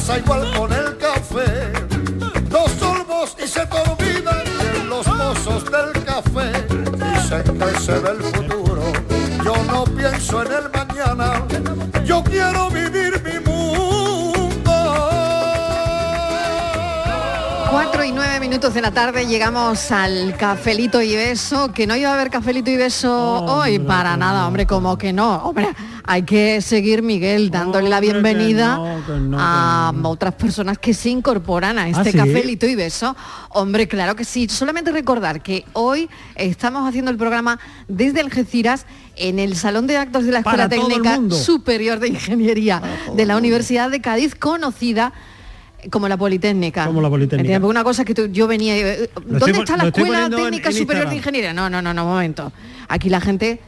Pasa igual con el café. Dos sorbos y se te olvidan los mozos del café. Dicen que se ve el futuro. Yo no pienso en el mañana. Yo quiero vivir mi mundo. 4 y 9 minutos de la tarde llegamos al cafelito y beso, que no iba a haber cafelito y beso hoy, para nada, hombre, como que no, hombre, hay que seguir Miguel dándole la bienvenida no, que no, que a otras personas que se incorporan a este ¿sí? cafelito y beso. Hombre, claro que sí, solamente recordar que hoy estamos haciendo el programa desde Algeciras en el Salón de Actos de la Escuela Para Técnica. Superior de Ingeniería de la Universidad de Cádiz, conocida como la Politécnica. Como la Politécnica. Una cosa que tú- yo venía... eh, ¿Dónde estoy está la Escuela en- Técnica en Superior de. Ingeniería? No, no, no, no, un momento. Aquí la gente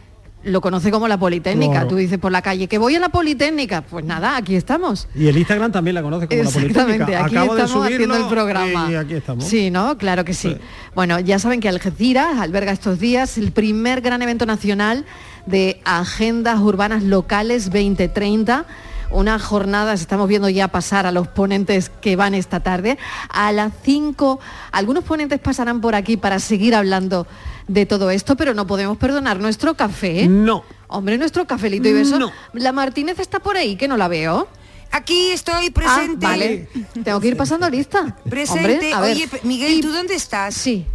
lo conoce como la Politécnica. Claro. Tú dices por la calle que voy a la Politécnica. Pues nada, aquí estamos. Y el Instagram también la conoce como la Exactamente, Politécnica. aquí Acabo de estamos haciendo el programa. Y aquí estamos. Sí, ¿no? Claro que sí. Bueno, ya saben que Algeciras alberga estos días el primer gran evento nacional de agendas urbanas locales 2030. Unas jornadas, estamos viendo ya pasar a los ponentes que van esta tarde. A las 5, algunos ponentes pasarán por aquí para seguir hablando de todo esto, pero no podemos perdonar nuestro café. No. Hombre, nuestro cafelito y beso. No. La Martínez está por ahí, que no la veo. Aquí estoy presente. Ah, vale. Tengo que ir pasando lista. Presente. Hombre, a ver. Oye, Miguel, ¿tú dónde estás? Sí.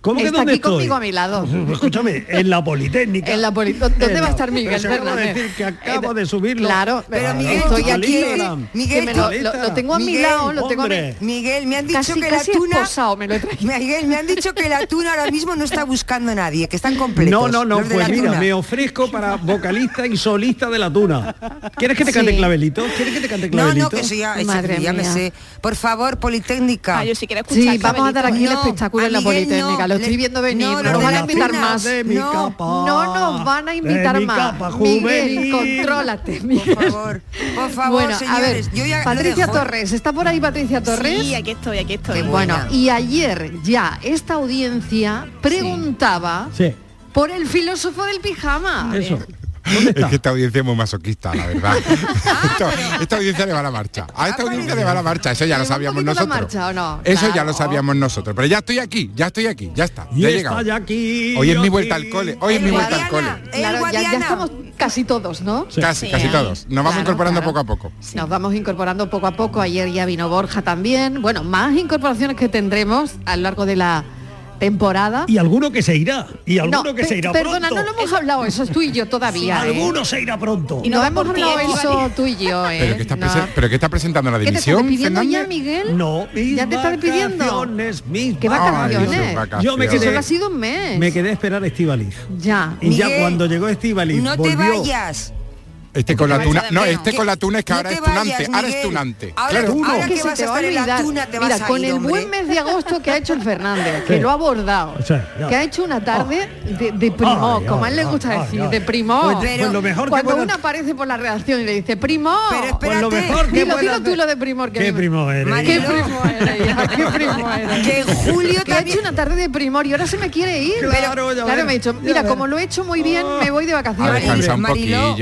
¿Cómo que Está dónde aquí estoy? conmigo a mi lado. Escúchame, en la Politécnica. En la poli- ¿Dónde En va a estar Miguel Pero si acabo de Fernández? decir que acabo de subirlo. Claro, Pero Ah, Miguel, estoy ¿tú aquí. Instagram. Miguel, lo, lo- lo tengo a mi Miguel, lado, lo tengo a mi- hombre. Miguel, me han dicho Casi, que la tuna... esposado me lo. Miguel, me han dicho que la tuna ahora mismo no está buscando a nadie, que están completos. No, no, no, pues mira, tuna. me ofrezco para vocalista y solista de la tuna. ¿Quieres que te cante Sí. clavelito? ¿Quieres que te cante No, clavelito? no, que eso ya, Madre ya me mía. sé. Por favor, Politécnica. Ah, yo sí quiero escuchar Sí, vamos a dar aquí el No, espectáculo en la Politécnica. Estoy viendo venir. no, nos van a invitar más. No, capa. No nos van a invitar más. capa Miguel, contrólate, Miguel. Por favor, por favor, bueno, señores. a ver, yo ya Patricia. Torres, ¿está por ahí Patricia Torres? Sí, aquí estoy, aquí estoy. Qué Bueno, buena. y ayer ya esta audiencia preguntaba Sí, por el filósofo del pijama. eso. ¿Dónde está? Es que esta audiencia es muy masoquista, la verdad. Esto- esta audiencia le va a la marcha. A esta audiencia le va a la marcha. Eso ya lo ¿Le va un sabíamos nosotros. marcha o no? Eso ya lo sabíamos nosotros. Pero ya estoy aquí, ya estoy aquí, ya está. Ya he llegado. ya aquí. Hoy es mi vuelta aquí. al cole. Hoy es mi vuelta al cole. Claro, ya, estamos casi todos, ¿no? Casi, Sí. casi todos. Nos vamos Claro, incorporando claro. poco a poco. Nos vamos incorporando poco a poco. Ayer ya vino Borja también. Bueno, más incorporaciones que tendremos a lo largo de la temporada. Y alguno que se irá. Y alguno no, que se irá perdona, pronto. no lo hemos hablado eso, es tú y yo todavía. ¿eh? Alguno se irá pronto. Y no, va hemos hablado ¿eh? eso tú y yo, ¿eh? ¿Pero qué, está No. presen- ¿Pero está presentando la ¿Qué te estás división, despidiendo ya? Miguel? No, mis ¿Ya te estás despidiendo? vacaciones, mis ¿Qué Ay, vacaciones? vacaciones. Yo me quedé, solo ha sido un mes. me quedé a esperar a Estivaliz. Ya. Y ya Miguel, cuando llegó Estivaliz, No volvió, te vayas. Este con la te tuna, no, este con la tuna es que No ahora te es tunante, vayas, ahora es tunante. Ahora, Claro. tú- ahora que que se vas te a va a estar en la olvidar. tuna, te vas Mira, con el buen mes de agosto que ha hecho el Fernández, que lo ha abordado, que ha hecho una tarde de, de primó, Ay, como a él le gusta decir, de primó. Pues, Pero- pues Cuando uno aparece por la redacción y le dice primó, Pero pues lo espérate. mejor que dilo, tú lo de primor. Que ¿Qué primo eres? ¿Qué primo eres? ¿Qué primo eres? Que Julio que ha hecho una tarde de primor y ahora se me quiere ir. Claro, me ha dicho, mira, como lo he hecho muy bien, me voy de vacaciones. un poquillo.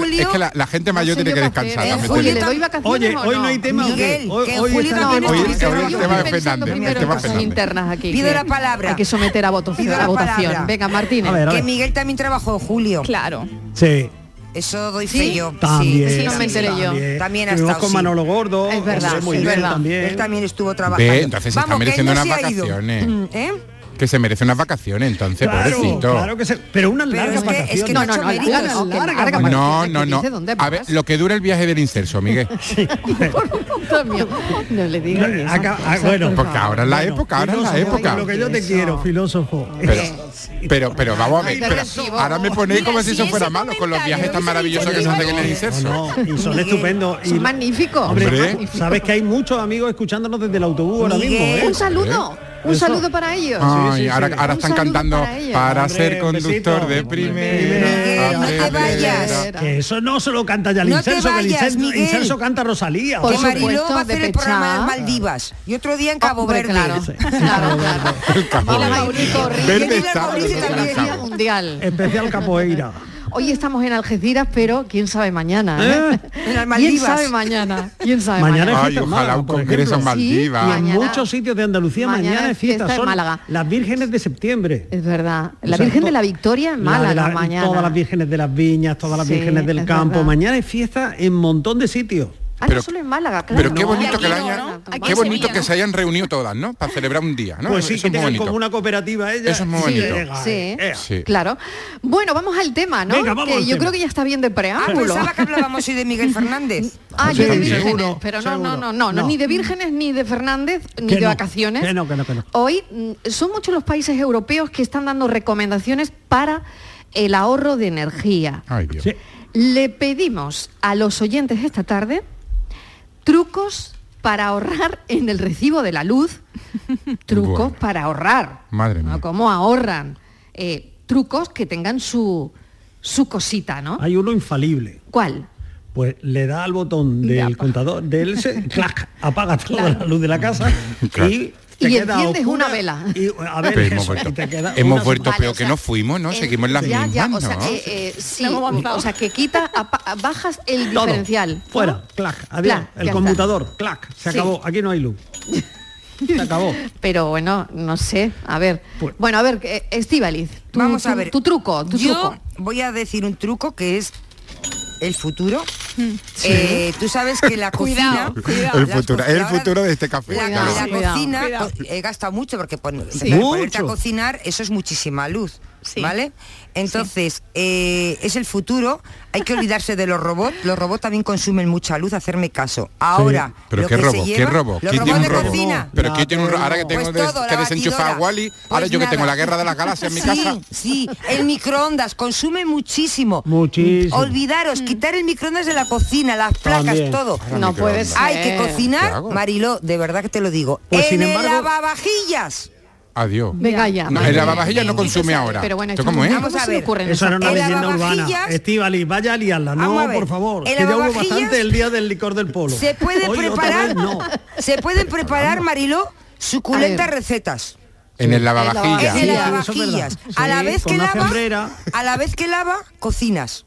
Que que, Julio- es que la, la gente No mayor sé tiene que descansar. ¿eh? Oye, digo. ¿le doy vacaciones Oye, hoy no hay tema. Miguel, Hoy, que hoy Julio también tema- Hoy- Hoy- el tema de pensando Fernández. primero el en tema Fernández. internas aquí. Pido que la palabra. Hay que someter a, voto, Pido a la votación. palabra. Venga, Martínez. A ver, a Que ver. Miguel también trabajó en Julio. Claro. Sí. Eso doy ¿Sí? fe yo. También. ese no me enteré yo. También, También ha estado, con sí. Manolo Gordo. Es verdad, muy es bien verdad. también. Él también estuvo trabajando. Entonces se está que mereciendo no unas vacaciones. Mm, ¿Eh? Que se merece unas vacaciones, entonces, Claro, pobrecito. claro que se, pero unas Pero largas es que- es que No, no, no, no, que Larga, larga, larga. No, no, no. dice dónde A ver, lo que dura el viaje del inserso, Miguel. Mío, no le digas No, esas acá- ah, bueno, por Porque ahora es la Bueno, época, ahora es la época. Lo que yo te Eso. quiero, filósofo. Pero, Eh, pero, pero vamos a ver, pero ahora me ponéis como si eso fuera malo con los viajes tan maravillosos que se hacen en el inserso. y son estupendos. Y- Son magníficos. Sabes que hay muchos amigos escuchándonos desde el autobús ahora mismo, ¿eh? Un saludo, un Eso. saludo para ellos. Ay, Sí, sí, ahora, están cantando para ellos. para Hombre, ser conductor besito. de primera. No te vayas. Que eso no se lo canta ya el No te incenso, que el vayas, incenso, canta Rosalía. Por que Hombre, Mariló va a hacer el programa. Maldivas y otro día en Cabo Verde. claro. Cabo Verde. Verde está, mundial. Especial capoeira. Hoy estamos en Algeciras, pero quién sabe mañana. ¿eh? ¿Eh? ¿Quién sabe mañana? ¿Quién sabe Mañana mañana? es Ay, fiesta en ojalá Málaga, un congreso en. Sí, Maldivas. Y en Mañana- muchos sitios de Andalucía mañana, mañana es fiesta. Son Málaga. las vírgenes de septiembre. Es verdad. La O sea, Virgen de la Victoria en la de Málaga la- mañana. Todas las vírgenes de las viñas, todas las Sí, vírgenes del campo. verdad. Mañana es fiesta en un montón de sitios. Ah, Pero- no solo en Málaga, claro. Pero qué bonito que la no, hayan, ¿no? Aquí qué en bonito Sevilla, que ¿no? se hayan reunido todas, ¿no? Para celebrar un día, ¿no? Pues sí, Eso que es muy como una cooperativa ella. Eso es muy bonito. Sí, eh, Sí. claro. Bueno, vamos al tema, ¿no? Venga, vamos que al yo tema. creo que ya está bien de Ah, preámbulo. pensaba que hablábamos hoy de Miguel Fernández. Ah, yo de vírgenes, seguro, pero no, seguro. no, no, no, ni de vírgenes, ni de Fernández, ni Que de no, vacaciones. que no, que no, que no. Hoy mm, son muchos los países europeos que están dando recomendaciones para el ahorro de energía. Ay, Dios. Sí. Le pedimos a los oyentes esta tarde trucos para ahorrar en el recibo de la luz, trucos Bueno. para ahorrar. Madre ¿no? mía. ¿Cómo ahorran? Eh, trucos que tengan su, su cosita, ¿no? Hay uno infalible. ¿Cuál? Pues le da al botón De del contador del se, clac, apaga toda Claro. la luz de la casa Claro. y te Y queda enciendes oscura una vela. y, a ver, hemos vuelto, y te queda hemos una vuelto Vale, peor o que sea, no fuimos, ¿no? en- Seguimos en las ya, mismas, o sea, eh, eh, sí, o sea, que quita, bajas el todo, diferencial. ¿no? fuera, clac, adiós, Clac, el está. conmutador, clac, se Sí. acabó, aquí no hay luz. Se acabó. Pero bueno, no sé, a ver. Pues- bueno, a ver, eh, Estíbaliz, tu, Vamos a tu- ver. tu truco, tu Yo truco. voy a decir un truco que es el futuro. Eh, tú sabes que la cocina... Cuidado, cuidado. El futuro, el futuro de este café. La, Cuidado, la cuidado. cocina Cuidado. co- he gastado mucho porque pon- Sí. ponerte a cocinar eso es muchísima luz Sí. vale entonces eh, es el futuro hay que olvidarse de los robots los robots también consumen mucha luz hacerme caso ahora Pero lo qué que se robo, qué lleva- robo. los ¿Quién robots tiene un de cocina Pero La ¿quién tiene un? Ahora que tengo Pues des- todo, que desenchufar a. Wally, ahora Pues yo que tengo la guerra de las galaxias en mi sí, casa. Sí, el microondas consume muchísimo. Muchísimo. Olvidaros, quitar el microondas de la cocina, las placas, También. todo. Ahora No microondas. puede ser. Hay que ¿Qué cocinar? Mariló, de verdad que te lo digo. Pues, en sin el embargo- lavavajillas. Adiós. Venga ya. No, el lavavajillas no consume ahora. Pero bueno, ¿Esto cómo es? Vamos a ver. ocurre en Eso esa era una El leyenda urbana. lavavajillas- Estivali, vaya a liarla. No, por favor. El Que ya hubo lavavajillas bastante el día del licor del polo. Se puede Hoy preparar, vez no. se pueden preparar, Mariló, suculentas recetas. En el En lavavajillas. el Sí, lavavajillas. verdad. a la Sí, vez que lava, a la vez que lava, cocinas.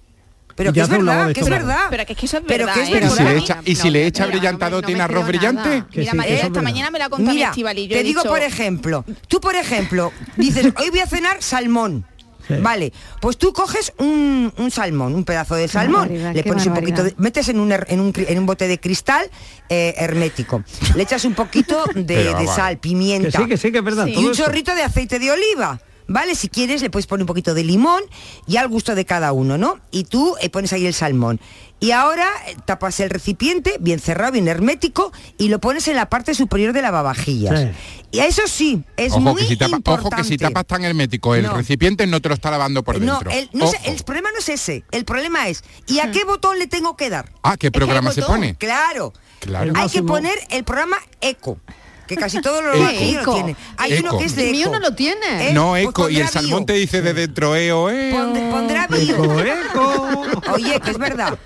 Pero que es verdad, que es verdad. Pero que es que eso es Pero verdad, que es ¿eh? Y si verdad. le Mira, echa, y si le echa mira, brillantado, no me- no ¿tiene arroz brillante? esta mañana me la contado mi te digo dicho, por ejemplo, tú por ejemplo, dices, hoy voy a cenar salmón. Sí. Vale, pues tú coges un, un salmón, un pedazo de salmón, barbaridad, le pones un poquito, de, metes en un, en un, en un bote de cristal eh, hermético, le echas un poquito de, sal, Que pimienta sí, que sí, que es verdad. Todo y un eso. chorrito de aceite de oliva. ¿Vale? Si quieres le puedes poner un poquito de limón y al gusto de cada uno, ¿no? Y tú eh, pones ahí el salmón. Y ahora eh, tapas el recipiente, bien cerrado, bien hermético, y lo pones en la parte superior de lavavajillas. Sí. Y a eso sí, es Ojo muy que, si tapa- importante. ojo que si tapas tan hermético el No. recipiente no te lo está lavando por No, dentro. el, no sé, el problema no es ese. El problema es, ¿y a qué botón le tengo que dar? Ah, ¿qué programa se pone? Claro. Claro. Hay que poner el programa Eco. Que casi todos los Eco. lavavajillas lo Eco. tienen. Hay Eco. uno que es de El mío Eco. no lo tiene. Eh, No, pues eco, y el salmón bio. te dice de dentro, eo, eo. Pond- pondrá bio. Eco, eco. Oye, que es verdad.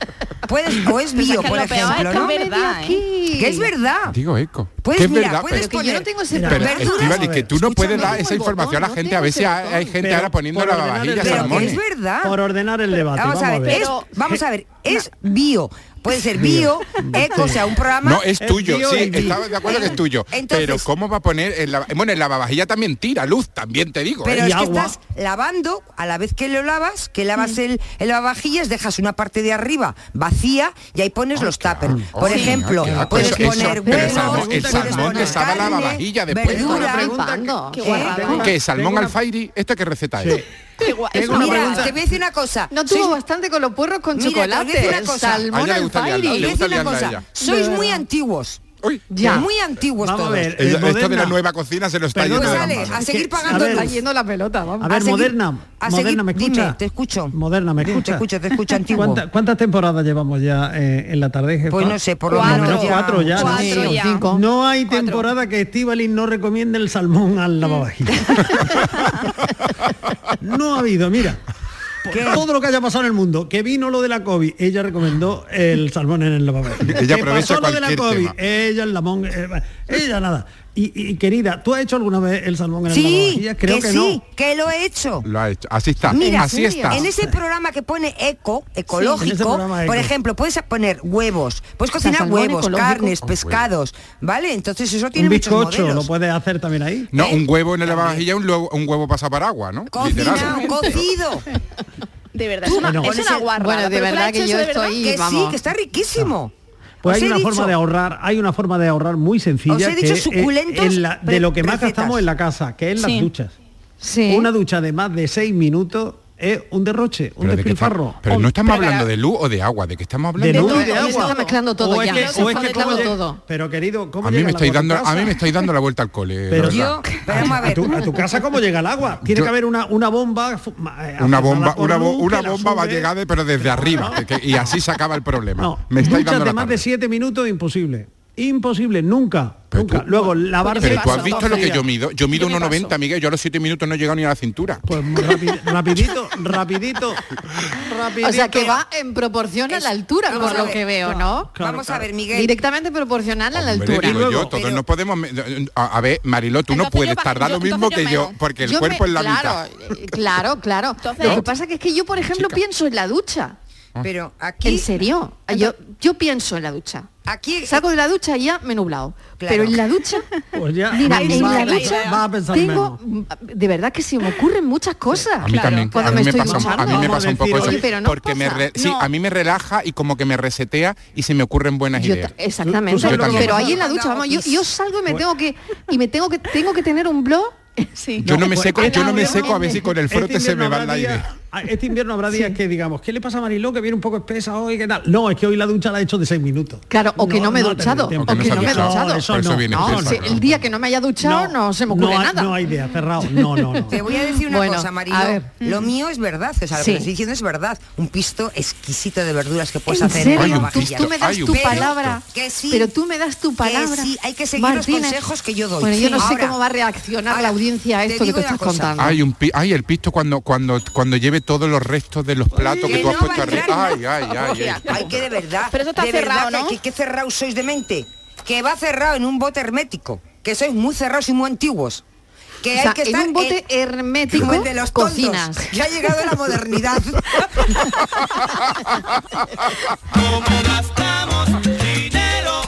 Puedes, o es bio, que por ejemplo, es que ¿no? es verdad, ¿eh? Que es verdad. Digo eco. Pues que mira, verdad, puedes que yo no tengo ese pero. Estíbaliz, que tú no puedes dar esa información a la gente. no A veces hay, gente Pero ahora poniendo la vajilla es verdad. Por ordenar el debate. Vamos a ver, es, vamos a ver, es bio. Puede ser bio, eco, o sea, un programa. No, es tuyo, bio sí, estaba de acuerdo que es tuyo. Entonces- pero ¿cómo va a poner en la, bueno, en la lavavajilla también tira luz, también te digo. Pero ¿eh? Y es que agua. estás lavando, a la vez que lo lavas, que lavas el, el lavavajillas, dejas una parte de arriba vacía y ahí pones los tuppers. Por Oh, ejemplo, puedes Eso- poner huevos, el salmón te sabe la lavavajilla después. verdura. ¿Eh? guarrada. ¿Qué? ¿Salmón una- alfairi? ¿Esto qué receta es? Sí. Tengo una mira, pregunta. te voy a decir una cosa. No tuvo bastante con los puerros con Mira, te voy a chocolate. decir una cosa. Salmón alfairi. voy a decir una cosa. Sois De muy antiguos. Uy, Ya. Muy antiguos Vamos a todos. ver, eh, esto de la moderna. nueva cocina se lo está Perdona, yendo Sale, a seguir pagando a ver, Está yendo la pelota, vamos. A ver, seguir- moderna. a moderna, seguir- ¿me dime, escucha? te escucho. Moderna, ¿me Te escucha? escucho, te escucho, antiguo. ¿Cuánta- ¿Cuántas temporadas llevamos ya eh, en la tarde, jefa? Pues no sé, por lo Cuatro. menos ya. Cuatro ya, ¿no? Cuatro ya. cinco. No hay Cuatro. temporada que Estivali no recomiende el salmón al lavavajillas. no ha habido, mira. Por ¿Qué? todo lo que haya pasado en el mundo, que vino lo de la COVID, ella recomendó el salmón en el lavavajillas. Ella que aprovecha pasó lo de la COVID, tema. ella el lamón, eh, ella nada. Y, y, querida, ¿tú has hecho alguna vez el salmón en el Sí, lavavajillas? Creo que, que, sí, no. que lo he hecho. Lo ha hecho. Así está. Mira, Así está. en ese programa que pone eco, ecológico, por eco. ejemplo, puedes poner huevos, puedes cocinar huevos, ecológico. carnes, Un pescados, ¿vale? Entonces eso tiene Un muchos bizcocho, modelos. lo puedes hacer también ahí. No, ¿Eh? un huevo en la lavavajilla, un huevo, un huevo pasa para agua, ¿no? Cocinado, cocido. De verdad, es una, bueno, es una. Bueno, de verdad que yo eso de verdad. estoy- Que sí, que está riquísimo. Pues hay una dicho. forma de ahorrar, hay una forma de ahorrar muy sencilla Os he que dicho es, suculentos en la- de lo que más recetas. gastamos en la casa, que es las Sí. duchas. Sí. Una ducha de más de seis minutos es un derroche, un Pero, de despilfarro. está- pero no estamos pero- hablando de luz o de agua, ¿de qué estamos hablando? de luz y de se agua. está mezclando todo o es ya. que, Se o está es que todo. Pero querido, ¿cómo A mí me estáis dando, a mí me estáis dando la vuelta al cole. Pero. Yo, a tu, a tu casa cómo llega el agua. Tiene Yo- que haber una, una bomba. eh, Una bomba, una, bo- bomba va a llegar de- pero desde arriba que- y así se acaba el problema. No, me estáis duchas dando de la más de siete minutos imposible. Imposible, nunca. Pero nunca. tú- Luego, lavarse. Pero tú has visto lo que yo mido. Yo mido Yo me 1,90, Miguel. Yo a los 7 minutos no he llegado ni a la cintura. Pues rapi- rapidito, rapidito, rapidito. O sea que va en proporción a la altura, por lo ver. que veo, ¿no? Claro, vamos claro. a ver, Miguel. Directamente proporcional a la Hombre, altura. luego- yo, todos pero- no podemos... A, a ver, Mariló, tú no puedes yo tardar lo mismo que yo porque el Yo cuerpo me- es la claro, mitad. eh, Claro, claro. Entonces- Lo que pasa que es que yo, por ejemplo, Chica. pienso en la ducha. Pero aquí. En serio. Yo, yo pienso en la ducha. Aquí. Salgo de la ducha y ya me he nublado. Claro. Pero en la ducha, Pues ya, mira, va- en la va- ducha va a pensar tengo, de verdad que se me ocurren muchas cosas. A mí también. Cuando a mí me me, estoy pasa, un- a duchando. mí me Vamos pasa a un poco decir, eso. oye, pero no porque me re- sí, No. a mí me relaja y como que me resetea y se me ocurren buenas Yo ideas. ta- exactamente. Tú pero ahí en la ducha, vamos, yo, yo salgo y me tengo que y me tengo que tengo que tener un blog. Sí. Yo no me seco, yo no me seco a ver si con el frote se me va idea. ah, Este invierno habrá días que digamos, ¿qué le pasa a Mariló que viene un poco espesa hoy? ¿Qué tal? No, es que hoy la ducha la he hecho de seis minutos. Claro, o que no, me he duchado, o que no me he No, duchado. eso Por eso no. viene No, espesa, si claro. el día que no me haya duchado no, se me ocurre no hay, nada. No hay idea, cerrado. No, no, no. Te voy a decir una Bueno, cosa, Mariló. a ver. Lo mío es verdad, o sea, lo Sí. que te estoy diciendo es verdad. Un pisto exquisito de verduras que puedes ¿En hacer serio? en Hay la un Tú, vajilla. tú me das hay tu palabra. Que sí. Pero tú me das tu Que palabra. sí, hay que seguir los consejos que yo doy. Bueno, yo no sé cómo va a reaccionar la audiencia a esto que una estás contando. Hay un pi- ay, el pisto cuando cuando cuando lleve todos los restos de los platos que Que tú has no puesto va a arriba. Ay, ay, ay, ay. Ay, que de verdad. Pero eso está de verdad cerrado, que- ¿no? Que, que cerrados sois de mente. Que va cerrado en un bote hermético. Que sois muy cerrados y muy antiguos. Que O sea, hay que en estar un bote hermético como el de los tontos, cocinas. Que ha llegado la modernidad. Como gastamos dinero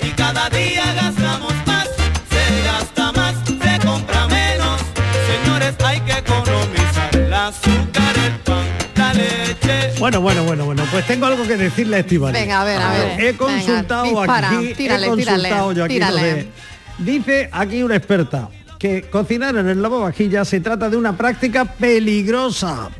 y cada día gastamos más, se gasta más, se compra menos. Señores, hay que economizar el Bueno, bueno, bueno, bueno. Pues tengo algo que decirle a Estivali. Venga, a ver, a ver. He consultado Venga, dispara, aquí, tírale, he tírale, consultado yo aquí. tírale. dice aquí una experta que cocinar en el lavavajillas se trata de una práctica peligrosa.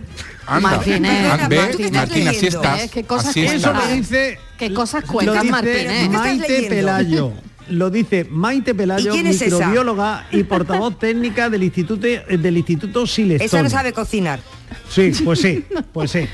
Anda. Martínez, ¿Ve? Martínez. Martín, así estás. ¿eh? ¿Qué cosas así? Eso lo dice... ¿Qué cosas dice Martínez? ¿Qué estás Maite? Pelayo. Lo dice Maite Pelayo, ¿Y es microbióloga y portavoz técnica del Instituto del Instituto Silestone. Esa no sabe cocinar. Sí, pues sí, pues sí.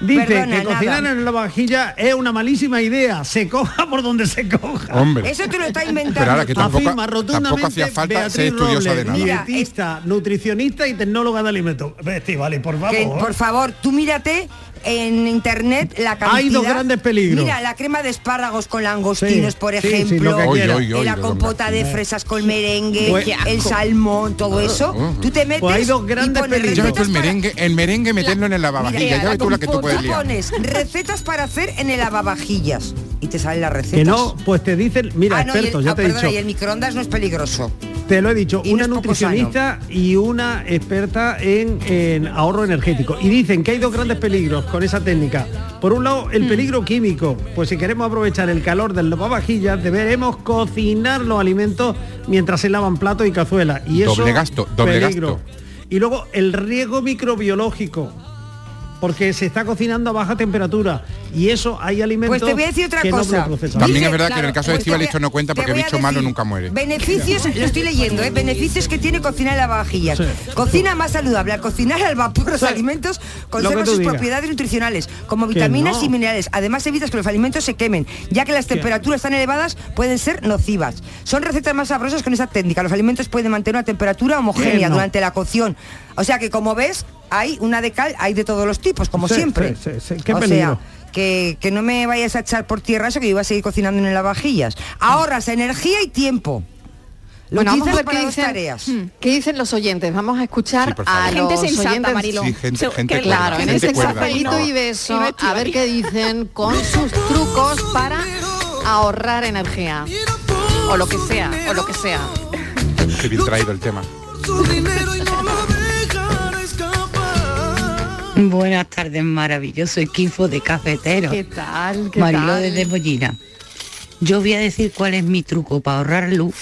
Dice Perdona, que cocinar nada. en la vajilla es una malísima idea. Se coja por donde se coja. Hombre. Eso te lo está inventando. Pero ahora que tampoco, Afirma rotundamente tampoco hacía falta Beatriz ser estudiosa de Robles, nada. Mira, dietista, nutricionista y tecnóloga de alimentos. Vale, por favor. Que, por favor, tú mírate en internet la cantidad. Hay dos grandes peligros. Mira, la crema de espárragos con langostinos, Sí, por sí, sí, ejemplo. lo que Oy, oy, oy, la compota de fresas con merengue, Pues- el salmón, todo eso. Tú te metes Pues hay dos grandes peligros. Tú recetas el merengue, el merengue meterlo en el lavavajillas. Mira, Ya ves tú la que tú puedes Tú liar. pones recetas para hacer en el lavavajillas y te salen las recetas. Que no, pues te dicen, mira, Ah, no, y el- expertos, ya ah, te he perdona, dicho. y el microondas no es peligroso. Te lo he dicho, Y una nutricionista y una experta en, en ahorro energético. Y dicen que hay dos grandes peligros con esa técnica. Por un lado, Mm. el peligro químico. Pues si queremos aprovechar el calor del lavavajillas, deberemos cocinar los alimentos mientras se lavan platos y cazuelas. Y eso, Doble gasto, doble peligro. gasto. Y luego el riesgo microbiológico. Porque se está cocinando a baja temperatura. Y eso hay alimentos Pues te voy a decir otra que no cosa. procesar. También Dice- es verdad que en el caso de pues a- esto no cuenta porque bicho malo nunca muere. Beneficios, lo estoy leyendo, ¿eh? beneficios que tiene cocinar en lavavajillas. Sí. Cocina más saludable, al cocinar al vapor los Sí. alimentos tú sus digas. propiedades nutricionales, como vitaminas no. y minerales. Además evitas que los alimentos se quemen, ya que las temperaturas tan elevadas pueden ser nocivas. Son recetas más sabrosas con esa técnica. Los alimentos pueden mantener una temperatura homogénea no. durante la cocción. O sea que como ves, hay una de cal, hay de todos los tipos, como Sí, siempre. sí, sí, sí. Qué o peligro. sea, que, que no me vayas a echar por tierra eso que yo iba a seguir cocinando en el lavavajillas. Ahorras energía y tiempo. Lo Bueno, vamos a ver para qué dos dicen, tareas. qué dicen los oyentes. Vamos a escuchar Sí, a Gente los sensata, oyentes. Mariló. Sí, gente- Se- gente cuerda, Claro, en gente ese cafelito y beso, no a ver qué dicen con sus trucos para ahorrar energía. O lo que sea, o lo que sea. Qué bien traído el tema. Buenas tardes, maravilloso equipo de cafeteros. ¿Qué tal? ¿Qué Marilo tal? desde Mollina. Yo voy a decir cuál es mi truco para ahorrar luz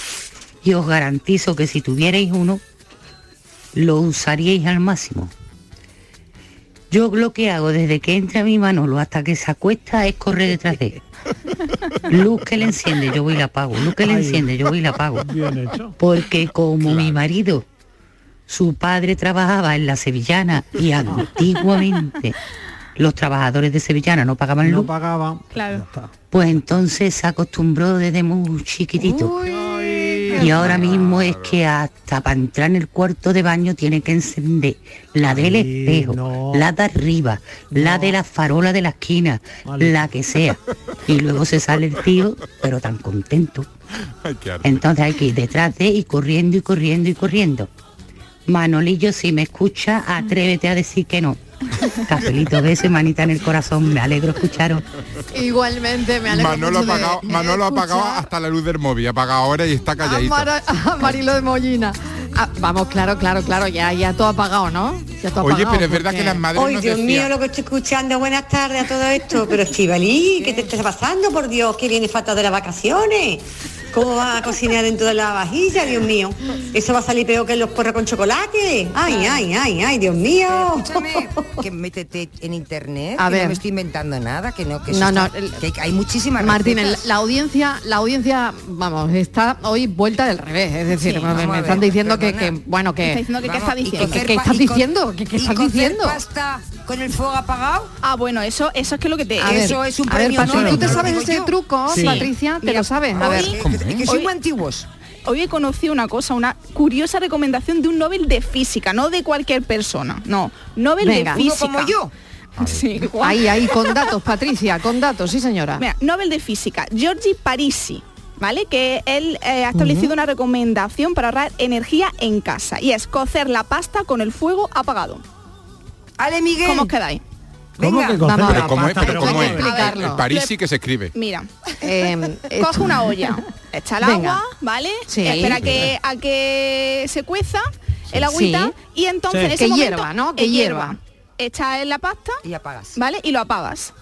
y os garantizo que si tuvierais uno, lo usaríais al máximo. Yo lo que hago desde que entra mi Manolo hasta que se acuesta es correr detrás de él. Luz que le enciende, yo voy y la apago. Luz que le enciende, yo voy y la apago. Porque como mi marido, su padre trabajaba en la Sevillana y antiguamente los trabajadores de Sevillana no pagaban No luz, pagaba. Claro. Ya está. pues entonces se acostumbró desde muy chiquitito. Y ahora mismo es que hasta para entrar en el cuarto de baño tiene que encender la del Ay, espejo, no. la de arriba, la No. de la farola de la esquina, Vale. la que sea. Y luego se sale el tío, pero tan contento. Entonces hay que ir detrás de y corriendo y corriendo y corriendo. Manolillo, si me escucha, atrévete a decir que no. Cafelito, beso y manita en el corazón. Me alegro escucharos. Igualmente, me alegro Manolo ha de apagado, Manolo ha apagado hasta la luz del móvil, apaga ahora y está a, calladito. Mara- a Marilo de Mollina. Ah, vamos, claro, claro, claro, ya, ya todo apagado, ¿no? Ya todo Oye, apagado, pero es verdad porque- que las madres Ay, nos Dios decían- mío, lo que estoy escuchando. Buenas tardes a todo esto. Pero Estivali, ¿qué te está pasando? Por Dios, que viene falta de las vacaciones. ¿Cómo vas a cocinar dentro de la vajilla, Dios mío? Eso va a salir peor que los porros con chocolate. Ay, ay, ay, ay, Dios mío. Escúchame, que métete en internet, A que ver. no me estoy inventando nada, que no, que No, no, está- el- que hay- muchísimas Martín, el- la audiencia, la audiencia, vamos, está hoy vuelta del revés. Es decir, Sí, me- me, están ver, diciendo que, que, bueno, Está que... diciendo que qué Vamos, está y diciendo. cocer ¿Qué pa- estás y diciendo? ¿Qué- estás diciendo? pasta con el fuego apagado? Ah, bueno, eso, eso es que lo que te... A ver, Eso es un ver, premio Patri, Nobel, ¿tú te sabes ese truco. Patricia? ¿Te lo sabes? A ver. Hoy- muy antiguos. Hoy he conocido una cosa, una curiosa recomendación de un Nobel de física, no de cualquier persona, no, Nobel Venga. de Uno física. como yo. Sí. Ahí, ahí, con datos, Patricia, con datos, sí señora. Mira, Nobel de Física, Giorgi Parisi, ¿vale? Que él eh, ha establecido una recomendación para ahorrar energía en casa y es cocer la pasta con el fuego apagado. Ale Miguel. ¿Cómo os quedáis? ¿Cómo Venga. que cocer Vamos Pero ¿cómo es? En París sí que se escribe. Mira, Eh, coge una olla, echa el Venga. agua, ¿vale? Sí. Espera que, a que se cueza el agüita Sí. y entonces Sí. en ese Que momento, hierva, ¿no? Que eh, hierva. Echa en la pasta, Y apagas. ¿vale? Y lo apagas.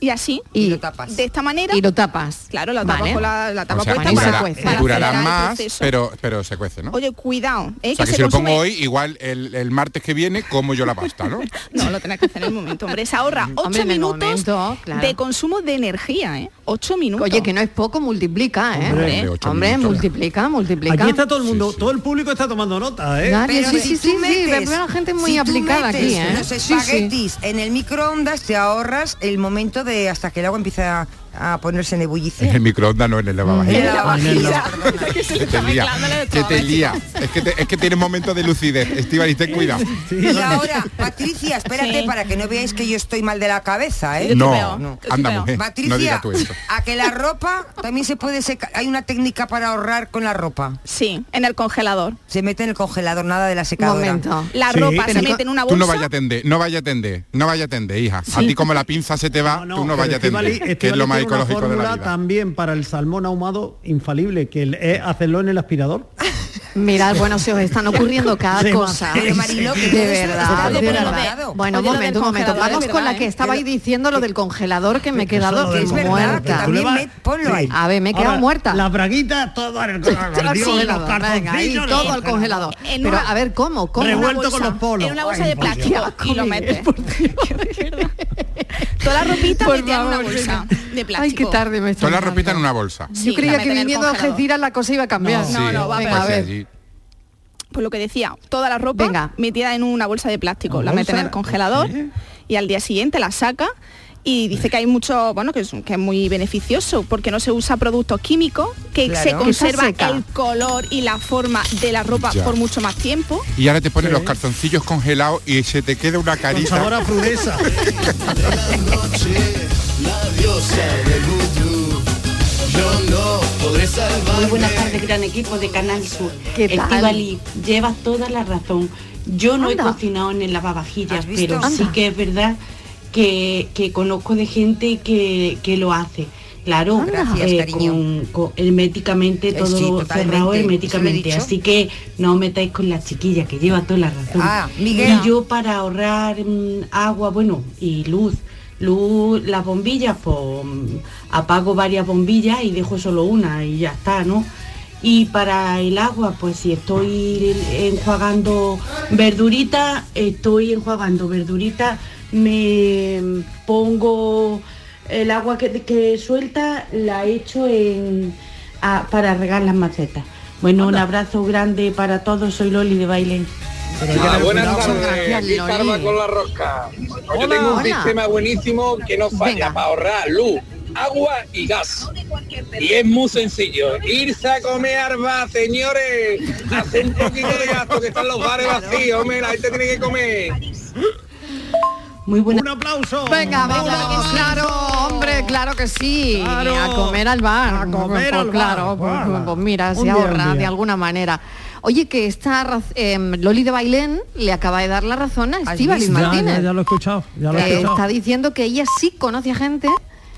Y así, Y- lo tapas. de esta manera, Y lo tapas. claro, la tapas Vale. con la, la tapa O sea, puesta Ahí se cuece. para durará más, pero, pero se cuece, ¿no? Oye, cuidado, ¿eh? o sea, que, se si lo pongo consume- hoy, igual el, el martes que viene, como yo la pasta, ¿no? No, lo tenés que hacer en el momento, hombre. Se ahorra 8 Hombre, en el minutos momento, claro. de consumo de energía, ¿eh? 8 minutos. Oye, que no es poco, multiplica, ¿eh? Hombre, Hombre, ocho Hombre, minutos. multiplica, multiplica. Aquí está todo el mundo, Sí, sí. todo el público está tomando nota, ¿eh? Claro, Pero sí, si sí, sí, metes- la gente muy si tú aplicada aquí, ¿eh? Los espaguetis en el microondas te ahorras el momento de hasta que el agua empieza a ponerse en En ebullición. el microondas, no en el lavavajillas. En. Que te lía, que te lía. Es que, te- es que tienes momentos de lucidez. Estivaliz, ten cuidado. Y ahora, Patricia, espérate Sí. para que no veáis que yo estoy mal de la cabeza, ¿eh? No, veo, no. anda no Patricia, digas tú eso. a que la ropa también se puede secar. Hay una técnica para ahorrar con la ropa. Sí, en el congelador. Se mete en el congelador, nada de la secadora. Momento. La Sí. ropa se mete en una Tú bolsa. no vayas a atender, no vaya a atender, no vaya a atender, hija. A ti como la pinza se te va, tú no vayas a Estivali- atender, que es Estivali lo más una de la fórmula vida. también para el salmón ahumado infalible, que es hacerlo en el aspirador. Mirad, bueno, se os están ocurriendo cada Sí, cosa. pero, que de verdad, de verdad. Bueno, un momento, un momento. Vamos es con la verdad, que ¿eh? estabais diciendo lo del congelador que me he quedado Eso Es verdad, que muerta. Vas- me- ponlo ahí. A ver, me he quedado Ahora, muerta. Las braguitas, todo en el Al congelador. Congelador, venga, ahí, cartoncillos, todo al el congelador. En Pero una- a ver, ¿cómo? ¿Cómo? Revuelto Una con bolsa, los polos. En una bolsa Ay, de plástico y lo metes. Toda la ropita Por metida en una bolsa venga. de plástico. Ay, qué tarde me Toda la ropita en una bolsa. Sí, Yo creía que viniendo a. Algeciras la cosa iba a cambiar. No, no, va, venga, pero- a ver. allí. Pues lo que decía, toda la ropa Venga. metida en una bolsa de plástico, ¿Una la mete en el congelador ¿Sí? y al día siguiente la saca y dice que hay mucho, bueno, que es, que es muy beneficioso porque no se usa productos químicos, que Claro. se conserva el color y la forma de la ropa Ya. por mucho más tiempo. Y ahora te pones Sí. los calzoncillos congelados y se te queda una Con sabor carita. a frutesa. Muy buenas tardes, gran equipo de Canal Sur. ¿Qué tal? Estivali, llevas toda la razón. Yo no Anda. he cocinado en el lavavajillas, pero Anda. sí que es verdad que, que conozco de gente que, que lo hace. Claro. Gracias, eh, cariño. con, con- herméticamente Eh, todo sí, cerrado herméticamente. Así que no os metáis con la chiquilla, que lleva toda la razón. Ah, Miguel. Y yo para ahorrar mm, agua, bueno, y luz, luz, las bombillas, pues mm, apago varias bombillas y dejo solo una y ya está, ¿no? Y para el agua, pues si estoy enjuagando verdurita, estoy enjuagando verdurita, me pongo el agua que, que suelta, la echo en, a- para regar las macetas. Bueno, un abrazo grande para todos, soy Loli de Baile. Ah, buenas tardes, con la rosca. Yo Hola, tengo un hola. sistema buenísimo que no falla Venga. para ahorrar luz, agua y gas. Y es muy sencillo, irse a comer arba, señores, hacer un poquito de gasto, que están los bares vacíos, hombre, la gente tiene que comer. Muy buena. Un aplauso. Venga, vamos, claro, hombre, claro que sí. Claro. A comer al bar. A comer Pues al bar. Claro, pues, Hala. pues mira, se ahorra de alguna manera. Oye, que esta raz- em, Loli de Bailén le acaba de dar la razón a Estíbaliz Ya, Martínez. ya, ya lo he escuchado. Ya lo he escuchado. está diciendo que ella sí conoce a gente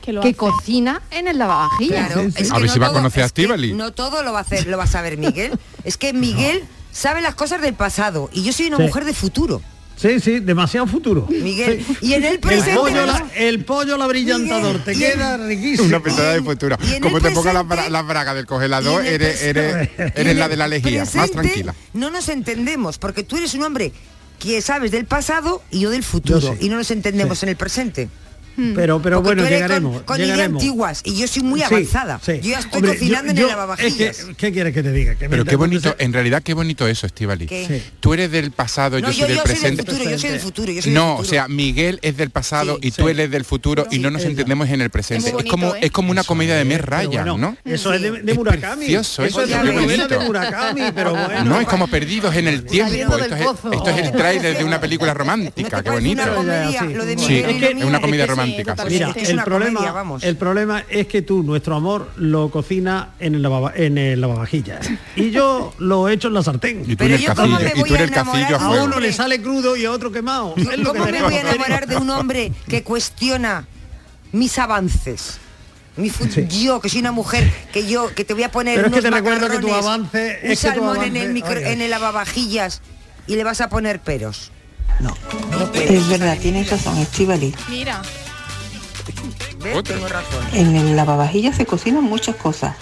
Que lo que hace. cocina en el lavavajillas. Claro, es A ver no si va a todo- conocer a que Estíbaliz. No todo lo va a hacer, lo va a saber Miguel. Es que Miguel sabe las cosas del pasado y yo soy una Sí. mujer de futuro. Sí, sí, demasiado futuro. Miguel, y en el El presente pollo, no- la, el pollo la brillantador, te el- queda riquísimo. Una pensada de futuro. Como el te pongas las presente- bra- las bragas del congelador, el eres, eres, eres la de la el lejía, más tranquila. No nos entendemos, porque tú eres un hombre que sabes del pasado y yo del futuro. Yo sí. Y no nos entendemos Sí. en el presente. Pero, pero Porque bueno, llegaremos. con, con ideas llegaremos. antiguas y yo soy muy avanzada. sí. Yo ya estoy Hombre, cocinando yo- en el lavavajillas. es que, ¿Qué quieres que te diga? Que Pero qué bonito, en realidad qué bonito eso, Estivali. Sí. Tú eres del pasado, No, yo yo- soy del yo soy del presente. futuro, yo soy del futuro, yo soy del no, futuro. o sea, Miguel es del pasado Sí. y tú eres del futuro y no nos entendemos en el presente. Es como ¿eh? es como una comedia de mes Pero bueno, ¿no? Eso es de, Murakami. eso es de pero bueno. No, es como perdidos en el tiempo. Esto es, el tráiler de una película ¿No romántica, qué bonito. es una comedia Sí, romántica. Mira, Es el problema, comedia, vamos. el problema es que tú nuestro amor lo cocina en el, lavava- en el lavavajillas y yo lo he hecho en la sartén. Y tú Pero en el yo cómo cacillo, me y voy tú en a el cacillo a enamorar A de fuego. uno le sale crudo y a otro quemado. Es lo que ¿Cómo me voy a enamorar de un hombre que cuestiona mis avances? Mi Sí. Yo, que soy una mujer, que yo, que te voy a poner Pero es que te recuerdo que tu avance- un es que tu salmón en el micro, oye. en el lavavajillas y le vas a poner peros. No. Es verdad, tienes razón, Estivali. Mira. En el lavavajillas se cocinan muchas cosas,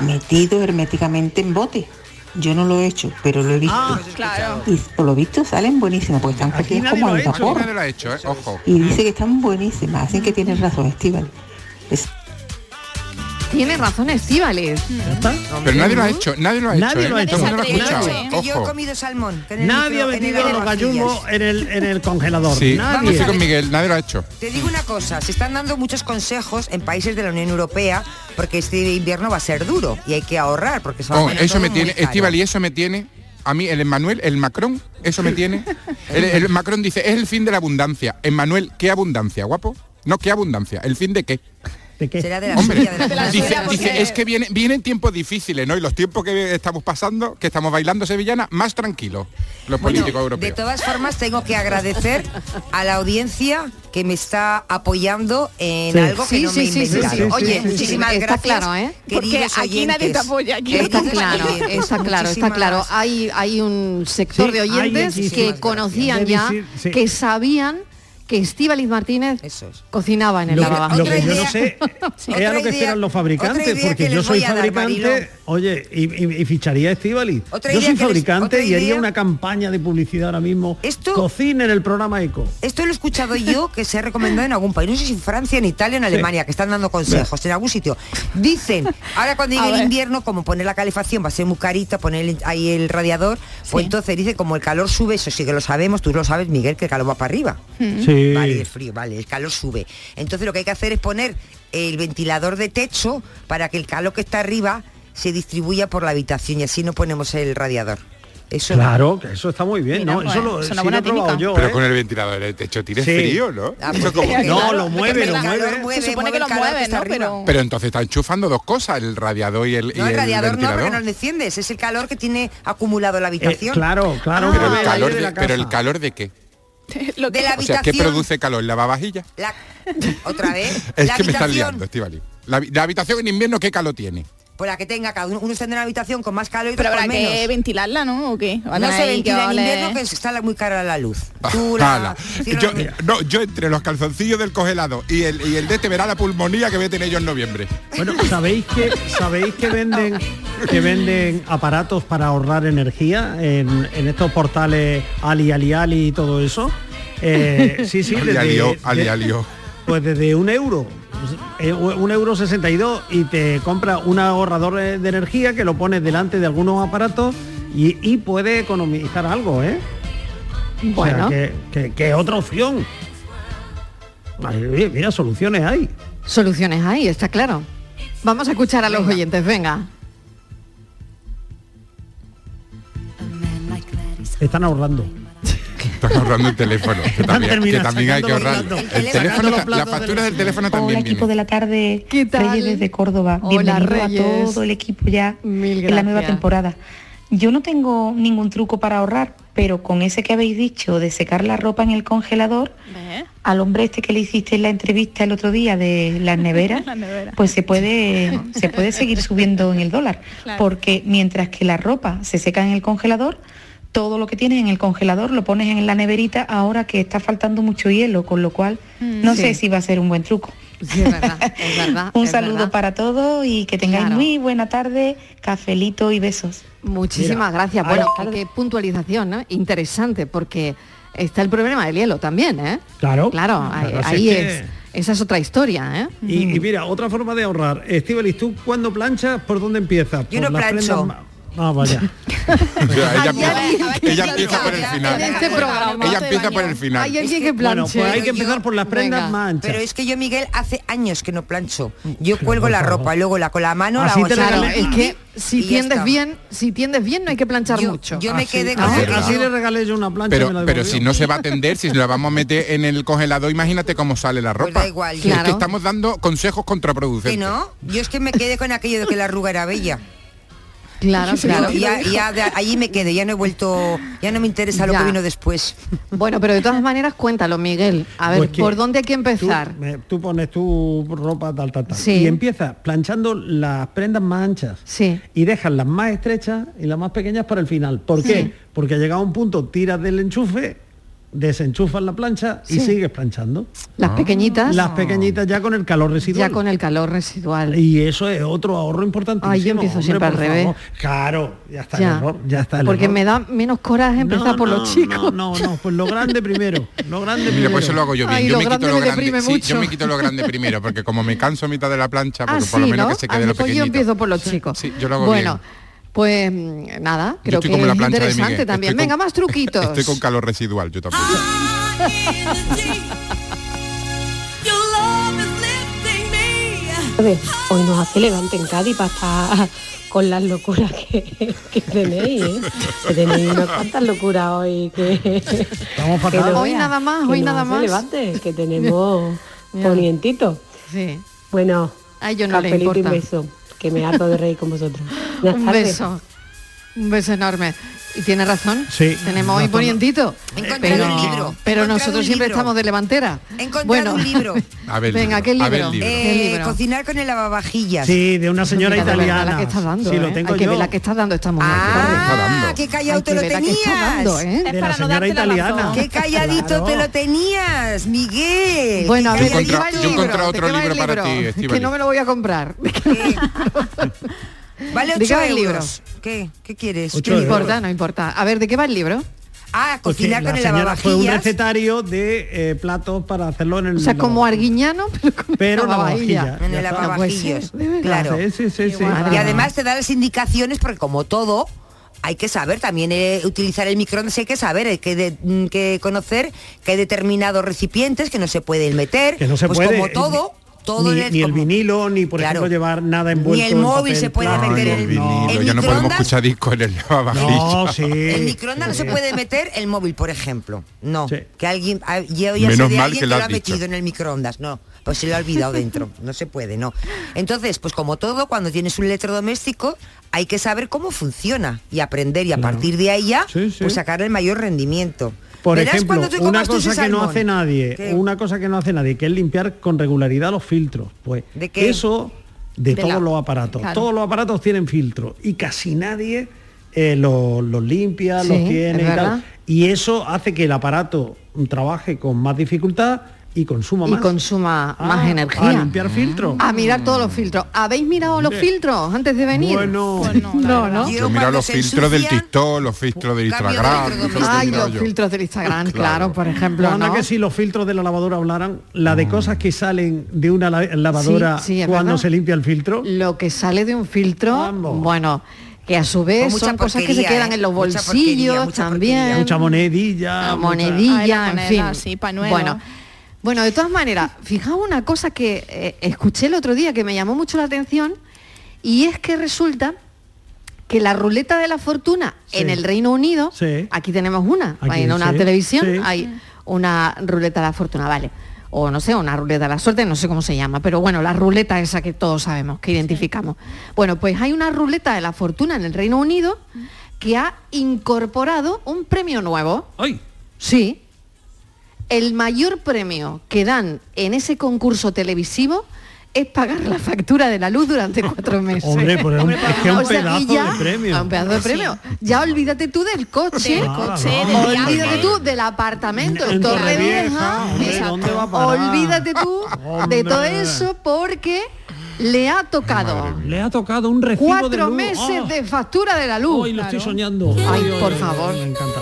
metido herméticamente en bote. Yo no lo he hecho, pero lo he visto. Ah, claro. Y por lo visto salen buenísimas, porque están cocidas como al vapor. Hecho, ¿eh? Ojo. Y dice que están buenísimas, así que tienes razón, Estival. Tiene razón Estíbales. Pero nadie lo ha hecho, nadie lo ha Nadie hecho. lo ha ¿eh? hecho. Mundo lo ha Nadie. Que yo he comido salmón. que en el Nadie ha metido los gallumbos en el, en el congelador. Sí, Nadie. estoy con Miguel, nadie lo ha hecho. Te digo una cosa, se están dando muchos consejos en países de la Unión Europea porque este invierno va a ser duro y hay que ahorrar porque se va a Oh, eso me tiene. Estival, y eso me tiene. A mí, el Emmanuel, el Macron, eso me tiene. El, el Macron dice, es el fin de la abundancia. Emmanuel, ¿qué abundancia, guapo? No, ¿qué abundancia? ¿El fin de qué? ¿De qué? Será de la Hombre, suya, de la suya. dice, dice, es que viene, vienen tiempos difíciles, ¿no? Y los tiempos que estamos pasando, que estamos bailando sevillana, más tranquilos, los Bueno, políticos de europeos. todas formas tengo que agradecer a la audiencia que me está apoyando en Sí. algo que Sí, no sí, me he sí, sí, inventado. sí, sí, Oye, sí, sí, muchísimas está gracias. claro, ¿eh? Porque aquí nadie te apoya. Aquí Está claro, está claro, está claro. Hay, hay un sector Sí, de oyentes que conocían gracias. ya, Debe decir- sí. que sabían que Estíbaliz Martínez Eso es. cocinaba en el lavavajillas. lo que yo no sé Sí. es a lo que idea- esperan los fabricantes, porque que yo soy fabricante. Oye, y, y- y ficharía. Otra Yo soy les- fabricante y haría una campaña de publicidad ahora mismo. Esto- Cocina en el programa Eco. Esto lo he escuchado yo que se ha recomendado en algún país, no sé si en Francia, en Italia, en Alemania, que están dando consejos en algún sitio. Dicen, ahora cuando llegue el invierno, como poner la calefacción va a ser muy carita, poner ahí el radiador, pues entonces dice, como el calor sube, eso sí que lo sabemos, tú lo sabes, Miguel, que el calor va para arriba. Sí. Vale, el frío, vale, el calor sube. Entonces lo que hay que hacer es poner el ventilador de techo para que el calor que está arriba se distribuya por la habitación y así no ponemos el radiador. Eso Claro, que eso está muy bien, Mira, ¿no? pues, eso lo, es una lo he buena probado técnica. yo, Pero ¿eh? con el ventilador de techo tiene Sí. frío, ¿no? Ah, pues, como- No, claro, lo mueve, el lo mueve. mueve, Se supone mueve que el lo mueve, ¿no? Pero- Pero entonces está enchufando dos cosas, el radiador y el, y No, el radiador no, ventilador. porque no lo enciendes, es el calor que tiene acumulado la Eh, habitación. claro, claro. Ah, pero, el el calor de, pero el calor de qué? Lo de que- la O sea, ¿qué habitación. produce calor? ¿La vajilla? La- otra vez. Es la que me estás habitación, liando, Estivali. La habitación en invierno, ¿qué calor tiene? Pues la que tenga cada uno, uno está en una habitación con más calor y Pero habrá con que ventilarla, ¿no? ¿O qué? No se ahí ventila en ole- invierno que está la- muy cara la luz. Tú la- Ala. cierra Yo, no, yo entre los calzoncillos del congelado y el, y el de este verá la pulmonía que voy a tener yo en noviembre. Bueno, ¿sabéis que sabéis que venden que venden aparatos para ahorrar energía en, en estos portales Ali Ali Ali y todo eso? Eh, sí, sí, Ali, desde, alio, ali, de- alio. pues desde un euro, un euro 62 y te compra un ahorrador de energía que lo pones delante de algunos aparatos y, y puede economizar algo, ¿eh? Bueno. O sea, que, que- que otra opción. Ay, mira, soluciones hay. Soluciones hay, está claro. Vamos a escuchar a los oyentes, venga. Están ahorrando. Están ahorrando el teléfono, que también, que terminando también hay que ahorrar. El teléfono, la factura del- teléfono Hola también equipo viene. de la tarde, ¿Qué tal? Reyes desde Córdoba. Hola, Bienvenido a Reyes. todo el equipo ya Mil en la nueva temporada. Yo no tengo ningún truco para ahorrar, pero con ese que habéis dicho de secar la ropa en el congelador, al hombre este que le hiciste en la entrevista el otro día de las neveras, La nevera. pues se puede, se puede seguir subiendo en el dólar. Claro. Porque mientras que la ropa se seca en el congelador, todo lo que tienes en el congelador lo pones en la neverita ahora que está faltando mucho hielo, con lo cual no sí. sé si va a ser un buen truco. Sí, es verdad, es verdad. Un es saludo verdad. para todos y que tengáis Claro. muy buena tarde, cafelito y besos. Muchísimas Mira, gracias. Bueno, qué, qué puntualización, ¿no? Interesante, porque está el problema del hielo también, ¿eh? Claro. Claro, Claro, ahí, es ahí que- es. Esa es otra historia, ¿eh? Y, y mira, otra forma de ahorrar. Estivalis, ¿tú cuando planchas, por dónde empiezas? Yo ¿Por no plancho. prendas Ah, vaya. O sea, ella, empieza, ella por el final. En este programa. Ella empieza por el final. Hay alguien Es que Bueno, pues hay que empezar yo- por las prendas Venga. más anchas. Pero es que yo, Miguel, hace años que no plancho. Yo cuelgo la ropa, luego la con la mano, Así la Claro, regalé- es que si y tiendes está. bien, si tiendes bien no hay que planchar Yo- mucho. yo me Así- quedé con así, le regalé yo una plancha. y me Pero, la pero devolvió. si no se va a tender, si la vamos a meter en el congelador, imagínate cómo sale la Pues ropa. da igual, Es yo- que Claro. estamos dando consejos contraproducentes. Que no, yo es que me quedé con aquello de que la arruga era bella. Claro, claro. Y ya, ya de allí me quedé, ya no he vuelto, ya no me interesa lo Ya. que vino después. Bueno, pero de todas maneras cuéntalo, Miguel. A ver, Pues ¿por dónde hay que Tú, empezar? me- tú pones tu ropa tal, tal, tal. Sí. Y empiezas planchando las prendas más anchas. Sí. Y dejas las más estrechas y las más pequeñas para el final. ¿Por qué? Porque llegado a un punto tiras del enchufe desenchufas la plancha y Sí. sigues planchando. Las pequeñitas. Las pequeñitas ya con el calor residual. Ya con el calor residual. Y eso es otro ahorro importante. Ay, yo empiezo siempre al revés. Claro, ya está Ya. el error. Ya está el Porque error. me da menos coraje empezar No, por no, los chicos. No, no, no, pues lo grande primero. Lo grande Mira, primero. pues eso lo hago yo bien. Ay, yo lo me grande quito lo me grande. deprime Sí, yo mucho. me quito lo grande primero, porque como me canso a mitad de la plancha, Ah, sí, por lo menos ¿no? que se quede lo pues yo pequeñito. empiezo por los chicos. Sí, yo lo hago bueno, bien. Pues mm, nada, creo que es interesante también. Con- Venga, más truquitos. Estoy con calor residual, yo tampoco. Hoy nos hace levante en Cádiz para estar con las locuras que, que tenéis, ¿eh? Que tenéis unas cuantas locuras hoy que... Estamos que no Hoy veas, nada más, que hoy nos nada hace más. Levante, que tenemos ponientito. Sí. Bueno, Ay, yo no le y importa. beso, que me harto de reír con vosotros. Buenas Un tardes. beso. Un beso enorme. Y tiene razón. Sí. Tenemos hoy ponientito. Pero, un libro, pero nosotros un siempre libro. estamos de levantera. He encontrado bueno, un libro. A ver, Venga, ¿qué libro, a ver, libro? libro. ¿Qué Eh, libro? cocinar con el lavavajillas. Sí, de una señora Mira, italiana. La que está dando, Sí, ¿eh? lo tengo Hay que ver la que está dando esta mujer. Ah, qué callado te lo tenías. dando, ¿eh? De la señora italiana. Qué calladito Claro. te lo tenías, Miguel. Bueno, a ver, ¿de qué encontrado- va el yo he otro libro para ti. Que no me lo voy a comprar. Vale ¿De qué 8 va el libro? euros. ¿Qué? ¿Qué quieres? No importa, no importa. A ver, ¿de qué va el libro? Ah, Pues cocinar la con el señora fue un lavavajillas. recetario de eh, platos para hacerlo en el O sea, como lavavajillas. arguiñano, pero con Pero lavavajilla. lavavajilla. En el lavavajillas. Claro. Sí, sí, sí, sí. Y además te da las indicaciones porque como todo hay que saber también eh, utilizar el microondas hay que saber hay que, de- mm, que conocer que hay determinados recipientes que no se pueden meter que no se pues puede como eh, todo todo ni, el- ni el vinilo ni por Claro. ejemplo llevar nada envuelto Ni el en móvil papel se puede meter en el vinilo, el ya no podemos microondas- escuchar discos en el lavavajillas. no sí el microondas no se puede meter el móvil, por ejemplo. No. Sí. Que alguien, ah, yo ya sé Menos de mal alguien que lo lo ha dicho. metido en el microondas. No, pues se lo ha olvidado dentro. No se puede, no. Entonces, pues como todo, cuando tienes un electrodoméstico, hay que saber cómo funciona y aprender y a Claro. partir de ahí ya, Sí, sí. pues sacar el mayor rendimiento. Por Verás ejemplo, una cosa que no hace nadie, ¿Qué? una cosa que no hace nadie, que es limpiar con regularidad los filtros. Pues ¿De qué? eso de, De todos la- los aparatos. claro. Todos los aparatos tienen filtros y casi nadie eh, los los limpia, Sí, los tiene y tal. Y eso hace que el aparato trabaje con más dificultad y consuma Y más. consuma Ah, más A energía. limpiar filtros. A mirar todos los filtros. ¿Habéis mirado los filtros antes de venir? Bueno, Pues no, no. ¿no? Yo miro los filtros del TikTok, los filtros del de Instagram. electrodoméstico. eso es lo que Ay, los yo. filtros del Instagram, claro, Claro. por ejemplo, Anda ¿no? que si los filtros de la lavadora hablaran, la de cosas que salen de una la- lavadora Sí, sí, cuando verdad. se limpia el filtro. Lo que sale de un filtro, Vamos. bueno, que a su vez mucha son cosas que se quedan ¿eh? en los Mucha bolsillos porquería, mucha también. porquería. Mucha monedilla. La mucha- monedilla, Ay, la en moneda, fin. sí. Bueno, bueno, de todas maneras, fijaos una cosa que eh, escuché el otro día que me llamó mucho la atención y es que resulta que la ruleta de la fortuna Sí. en el Reino Unido, Sí. aquí tenemos una, Aquí, en una sí, televisión sí. hay una ruleta de la fortuna, vale. O no sé, una ruleta de la suerte, no sé cómo se llama, pero bueno, la ruleta esa que todos sabemos, que identificamos. Bueno, pues hay una ruleta de la fortuna en el Reino Unido que ha incorporado un premio nuevo. ¡Ay! Sí. El mayor premio que dan en ese concurso televisivo es pagar la factura de la luz durante cuatro meses. Hombre, es un- es que es un O sea, y pedazo ya- de premio. Un pedazo de Sí. premio. Ya olvídate tú del coche. Del Claro. coche, del Olvídate tú del apartamento En en Torrevieja, Torrevieja. hombre, Exacto. ¿dónde va a parar? Olvídate tú de todo eso porque le ha tocado Le ha tocado un recibo de cuatro luz. meses ¡Ah! de factura de la luz. Hoy lo estoy soñando. Ay, Ay, por favor. Me encanta.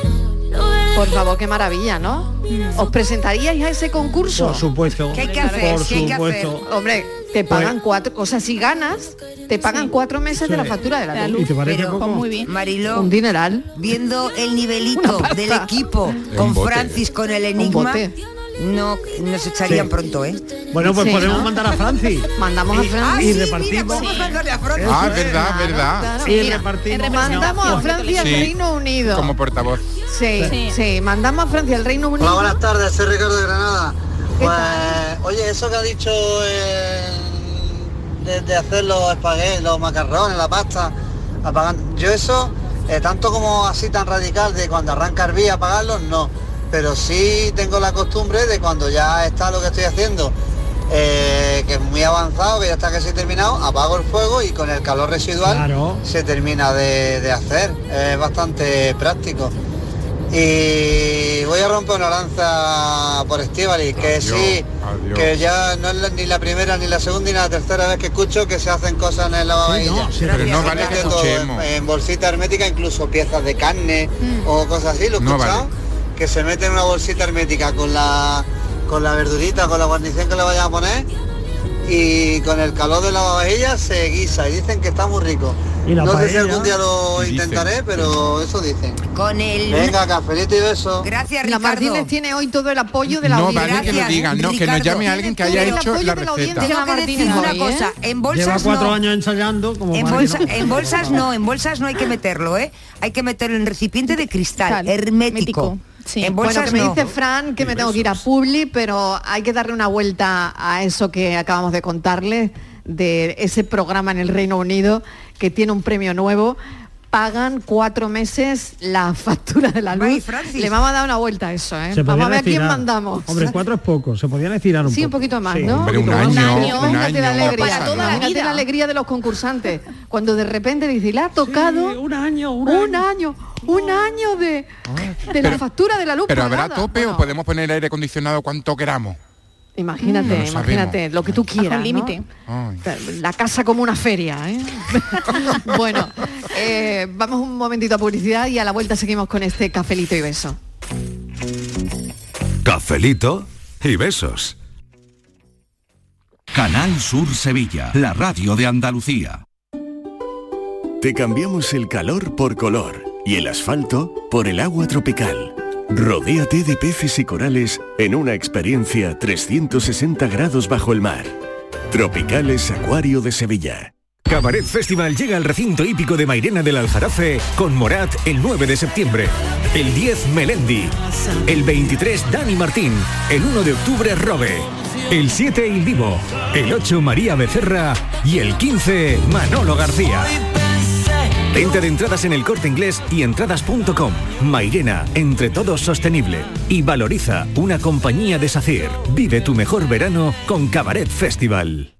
Por favor, qué maravilla, ¿no? ¿Os presentaríais a ese concurso? Por supuesto. ¿Qué hay que hacer? Por ¿Qué hay que supuesto. Hombre, te pagan cuatro, o sea, si ganas, te pagan cuatro meses de la factura de la luz. ¿Y te parece Pero, poco? Pues muy bien. Mariló, Un dineral. viendo el nivelito del equipo con. Francis con el enigma, bote. No nos echarían Sí. pronto, ¿eh? Bueno, pues Sí, podemos ¿no? mandar a Francis. Mandamos a Ah, Francia. Y sí, mira, repartimos. mandarle a Francis. Ah, es verdad, verdad. Y Mira, repartimos. Mandamos a No, Francia al Sí, Reino Unido. Como portavoz. Sí, sí, Sí. mandamos a Francia al Reino Unido. Hola, buenas tardes, soy Ricardo de Granada. ¿Qué Pues, oye, eso que ha dicho eh, de, de hacer los espaguetis, los macarrones, la pasta, apagando. Yo eso, eh, tanto como así tan radical de cuando arranca el vía apagarlos, no. Pero sí tengo la costumbre de cuando ya está lo que estoy haciendo, eh, que es muy avanzado, que ya está casi terminado, apago el fuego y con el calor residual Claro. se termina de, de hacer. Es bastante práctico. Y voy a romper una lanza por Estivali, que sí, adiós. que ya no es la- ni la primera, ni la segunda, ni la tercera vez que escucho que se hacen cosas en el lavavajillas. sí, pero no Se vale que todo escuchemos. En, en bolsita hermética, incluso piezas de carne o cosas así, ¿lo he No escuchado? vale. Que se mete en una bolsita hermética con la con la verdurita, con la guarnición que le vayan a poner y con el calor de la lavavajillas se guisa y dicen que está muy rico. Y la no sé si paella. algún día lo Dicen. intentaré, pero eso dicen. Con el... Venga, cafelito y beso. Gracias, La Ricardo. Martínez tiene hoy todo el apoyo de la No audiencia. vale que lo Gracias, digan, no, que nos llame alguien que haya hecho apoyo la de la receta. audiencia. Tengo que Martínez decir una hoy, cosa, en Lleva bolsas cuatro no. años ensayando como En, bolsa- no- en bolsas no, en bolsas no hay que meterlo, ¿eh? Hay que meterlo en recipiente de cristal, Cristal, hermético. Sí. En Bueno, que me no. dice Fran que me tengo que ir a Publi, pero hay que darle una vuelta a eso que acabamos de contarles, de ese programa en el Reino Unido que tiene un premio nuevo. Pagan cuatro meses la factura de la luz. Francis. Le vamos a dar una vuelta a eso, ¿eh? Vamos a ver a quién mandamos. Hombre, cuatro es poco, se podían estirar un Sí, poco. un poquito más, Sí. ¿no? Hombre, un año, un la alegría, pasa toda la vida. la alegría de los concursantes. Cuando de repente dice, le ha tocado un año, un un año, un año de, de la factura de la luz Pero habrá pagada. tope o podemos poner aire acondicionado cuanto queramos. Imagínate, No lo sabemos. imagínate, lo que tú quieras. ¿no? límite. La casa como una feria, ¿eh? bueno, eh, vamos un momentito a publicidad y a la vuelta seguimos con este cafelito y beso. Cafelito y besos. Canal Sur Sevilla, la radio de Andalucía. Te cambiamos el calor por color y el asfalto por el agua tropical. Rodéate de peces y corales en una experiencia 360 grados bajo el mar. Tropicales Acuario de Sevilla. Cabaret Festival llega al recinto hípico de Mairena del Aljarafe con Morat el 9 de septiembre. El 10 Melendi. El 23 Dani Martín. El 1 de octubre Robe. El 7 Il Vivo. El 8 María Becerra. Y el 15 Manolo García. Venta de entradas en el corte inglés y entradas.com. Mairena, entre todos sostenible. Y valoriza una compañía de SACIR. Vive tu mejor verano con Cabaret Festival.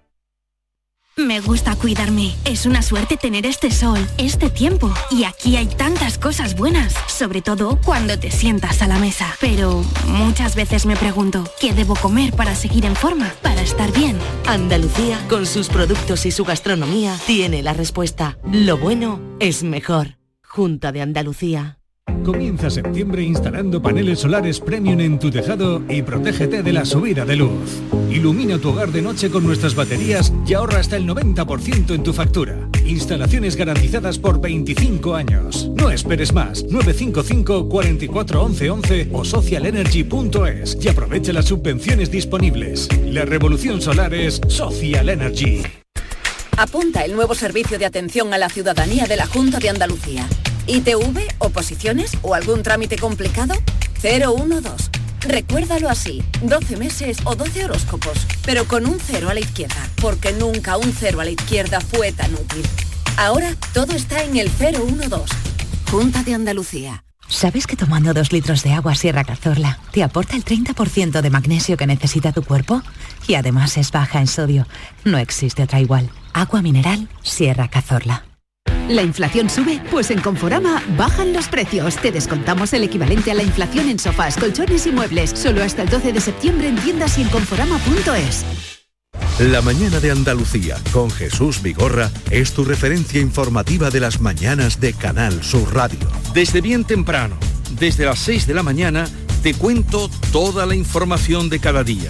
Me gusta cuidarme. Es una suerte tener este sol, este tiempo. Y aquí hay tantas cosas buenas, sobre todo cuando te sientas a la mesa. Pero muchas veces me pregunto, ¿qué debo comer para seguir en forma, para estar bien? Andalucía, con sus productos y su gastronomía, tiene la respuesta. Lo bueno es mejor. Junta de Andalucía. Comienza septiembre instalando paneles solares premium en tu tejado y protégete de la subida de luz. Ilumina tu hogar de noche con nuestras baterías y ahorra hasta el 90% en tu factura. Instalaciones garantizadas por 25 años. No esperes más. 955 44 11 11 o socialenergy.es y aprovecha las subvenciones disponibles. La revolución solar es Social Energy. Apunta el nuevo servicio de atención a la ciudadanía de la Junta de Andalucía. ITV, oposiciones o algún trámite complicado? 012. Recuérdalo así, 12 meses o 12 horóscopos, pero con un cero a la izquierda, porque nunca un cero a la izquierda fue tan útil. Ahora todo está en el 012. Junta de Andalucía. ¿Sabes que tomando dos litros de agua Sierra Cazorla te aporta el 30% de magnesio que necesita tu cuerpo? Y además es baja en sodio. No existe otra igual. Agua mineral Sierra Cazorla. ¿La inflación sube? Pues en Conforama bajan los precios. Te descontamos el equivalente a la inflación en sofás, colchones y muebles. Solo hasta el 12 de septiembre en tiendas y en conforama.es. La mañana de Andalucía con Jesús Vigorra es tu referencia informativa de las mañanas de Canal Sur Radio. Desde bien temprano, desde las 6 de la mañana, te cuento toda la información de cada día,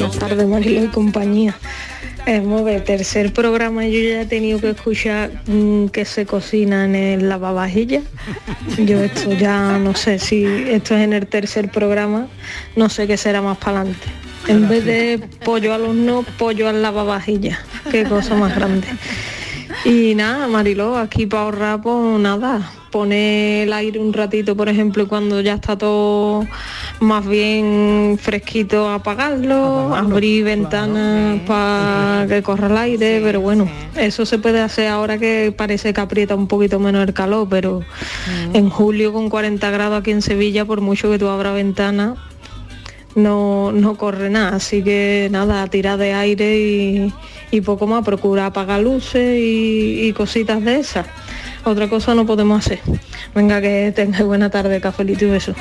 Buenas tardes, Marilo y compañía. Eh, el tercer programa yo ya he tenido que escuchar mm, que se cocina en el lavavajillas. Yo esto ya no sé si esto es en el tercer programa, no sé qué será más para adelante. En vez de pollo al horno, pollo al lavavajillas. Qué cosa más grande. Y nada, Mariló, aquí para ahorrar, pues nada, poner el aire un ratito, por ejemplo, cuando ya está todo más bien fresquito, apagarlo, abrir ventanas para que corra el aire, pero bueno, eso se puede hacer ahora que parece que aprieta un poquito menos el calor, pero en julio con 40 grados aquí en Sevilla, por mucho que tú abras ventanas, no, no corre nada, así que nada, tirar de aire y, y poco más, procura apagar luces y, y cositas de esas. Otra cosa no podemos hacer. Venga, que tengáis buena tarde, cafelito y beso.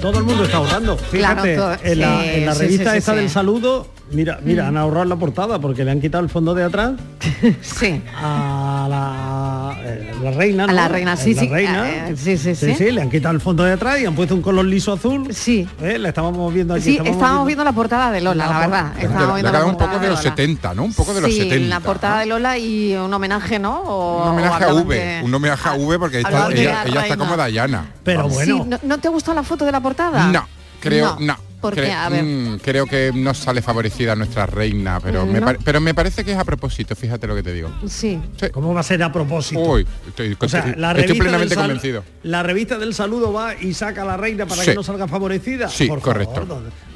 Todo el mundo está. Claro, Fíjate, todo- en, la, sí, en la sí, revista sí, esta sí, del saludo, mira, mira, han ahorrado la portada porque le han quitado el fondo de atrás sí. a la, eh, la reina. A ¿no? la reina, sí, La sí, reina. eh, sí, sí, sí. le han quitado el fondo de atrás y han puesto un color liso azul. Sí. La estábamos viendo aquí. Sí, estábamos viendo la portada de Lola, la verdad. Estábamos viendo la un portada poco de los Lola. 70, ¿no? Un poco de los sí, 70. la portada de Lola y un homenaje, ¿no? O, Un homenaje o a V, de- un homenaje a V porque está- ella, la ella está como Dayana. Pero Sí, ¿no, no te ha gustado la foto de la portada? No, creo, no. ¿Por Cre- qué? A ver. mm, creo que no sale favorecida nuestra reina, pero, me No. pero me parece que es a propósito, fíjate lo que te digo. Sí. ¿Cómo va a ser a propósito? Uy, estoy, O sea, la estoy plenamente convencido. La revista del saludo va y saca a la reina para Sí. que no salga favorecida. Sí, Por correcto.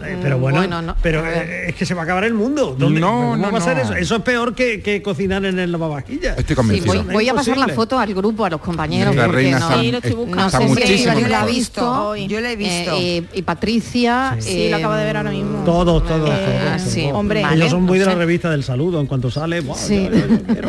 Eh, pero Mm, bueno, bueno, no, pero eh, es que se va a acabar el mundo. ¿Dónde- No, ¿Cómo no, va a ser no. eso? Eso es peor que, que cocinar en el lavavajillas. Estoy Sí, convencido. voy, voy a pasar la foto al grupo, a los compañeros. Porque reina no, está- Sí, lo estoy no buscando. sé está si muchísimo Estíbaliz la ha mejor. visto. Yo la he visto. eh, eh, y Patricia. Sí, lo acabo de ver ahora mismo. Todos, todos, Eh, todos, sí, todos. hombre, Ellos vale, son muy no de la revista del saludo. En cuanto sale. Sí. yo- yo quiero-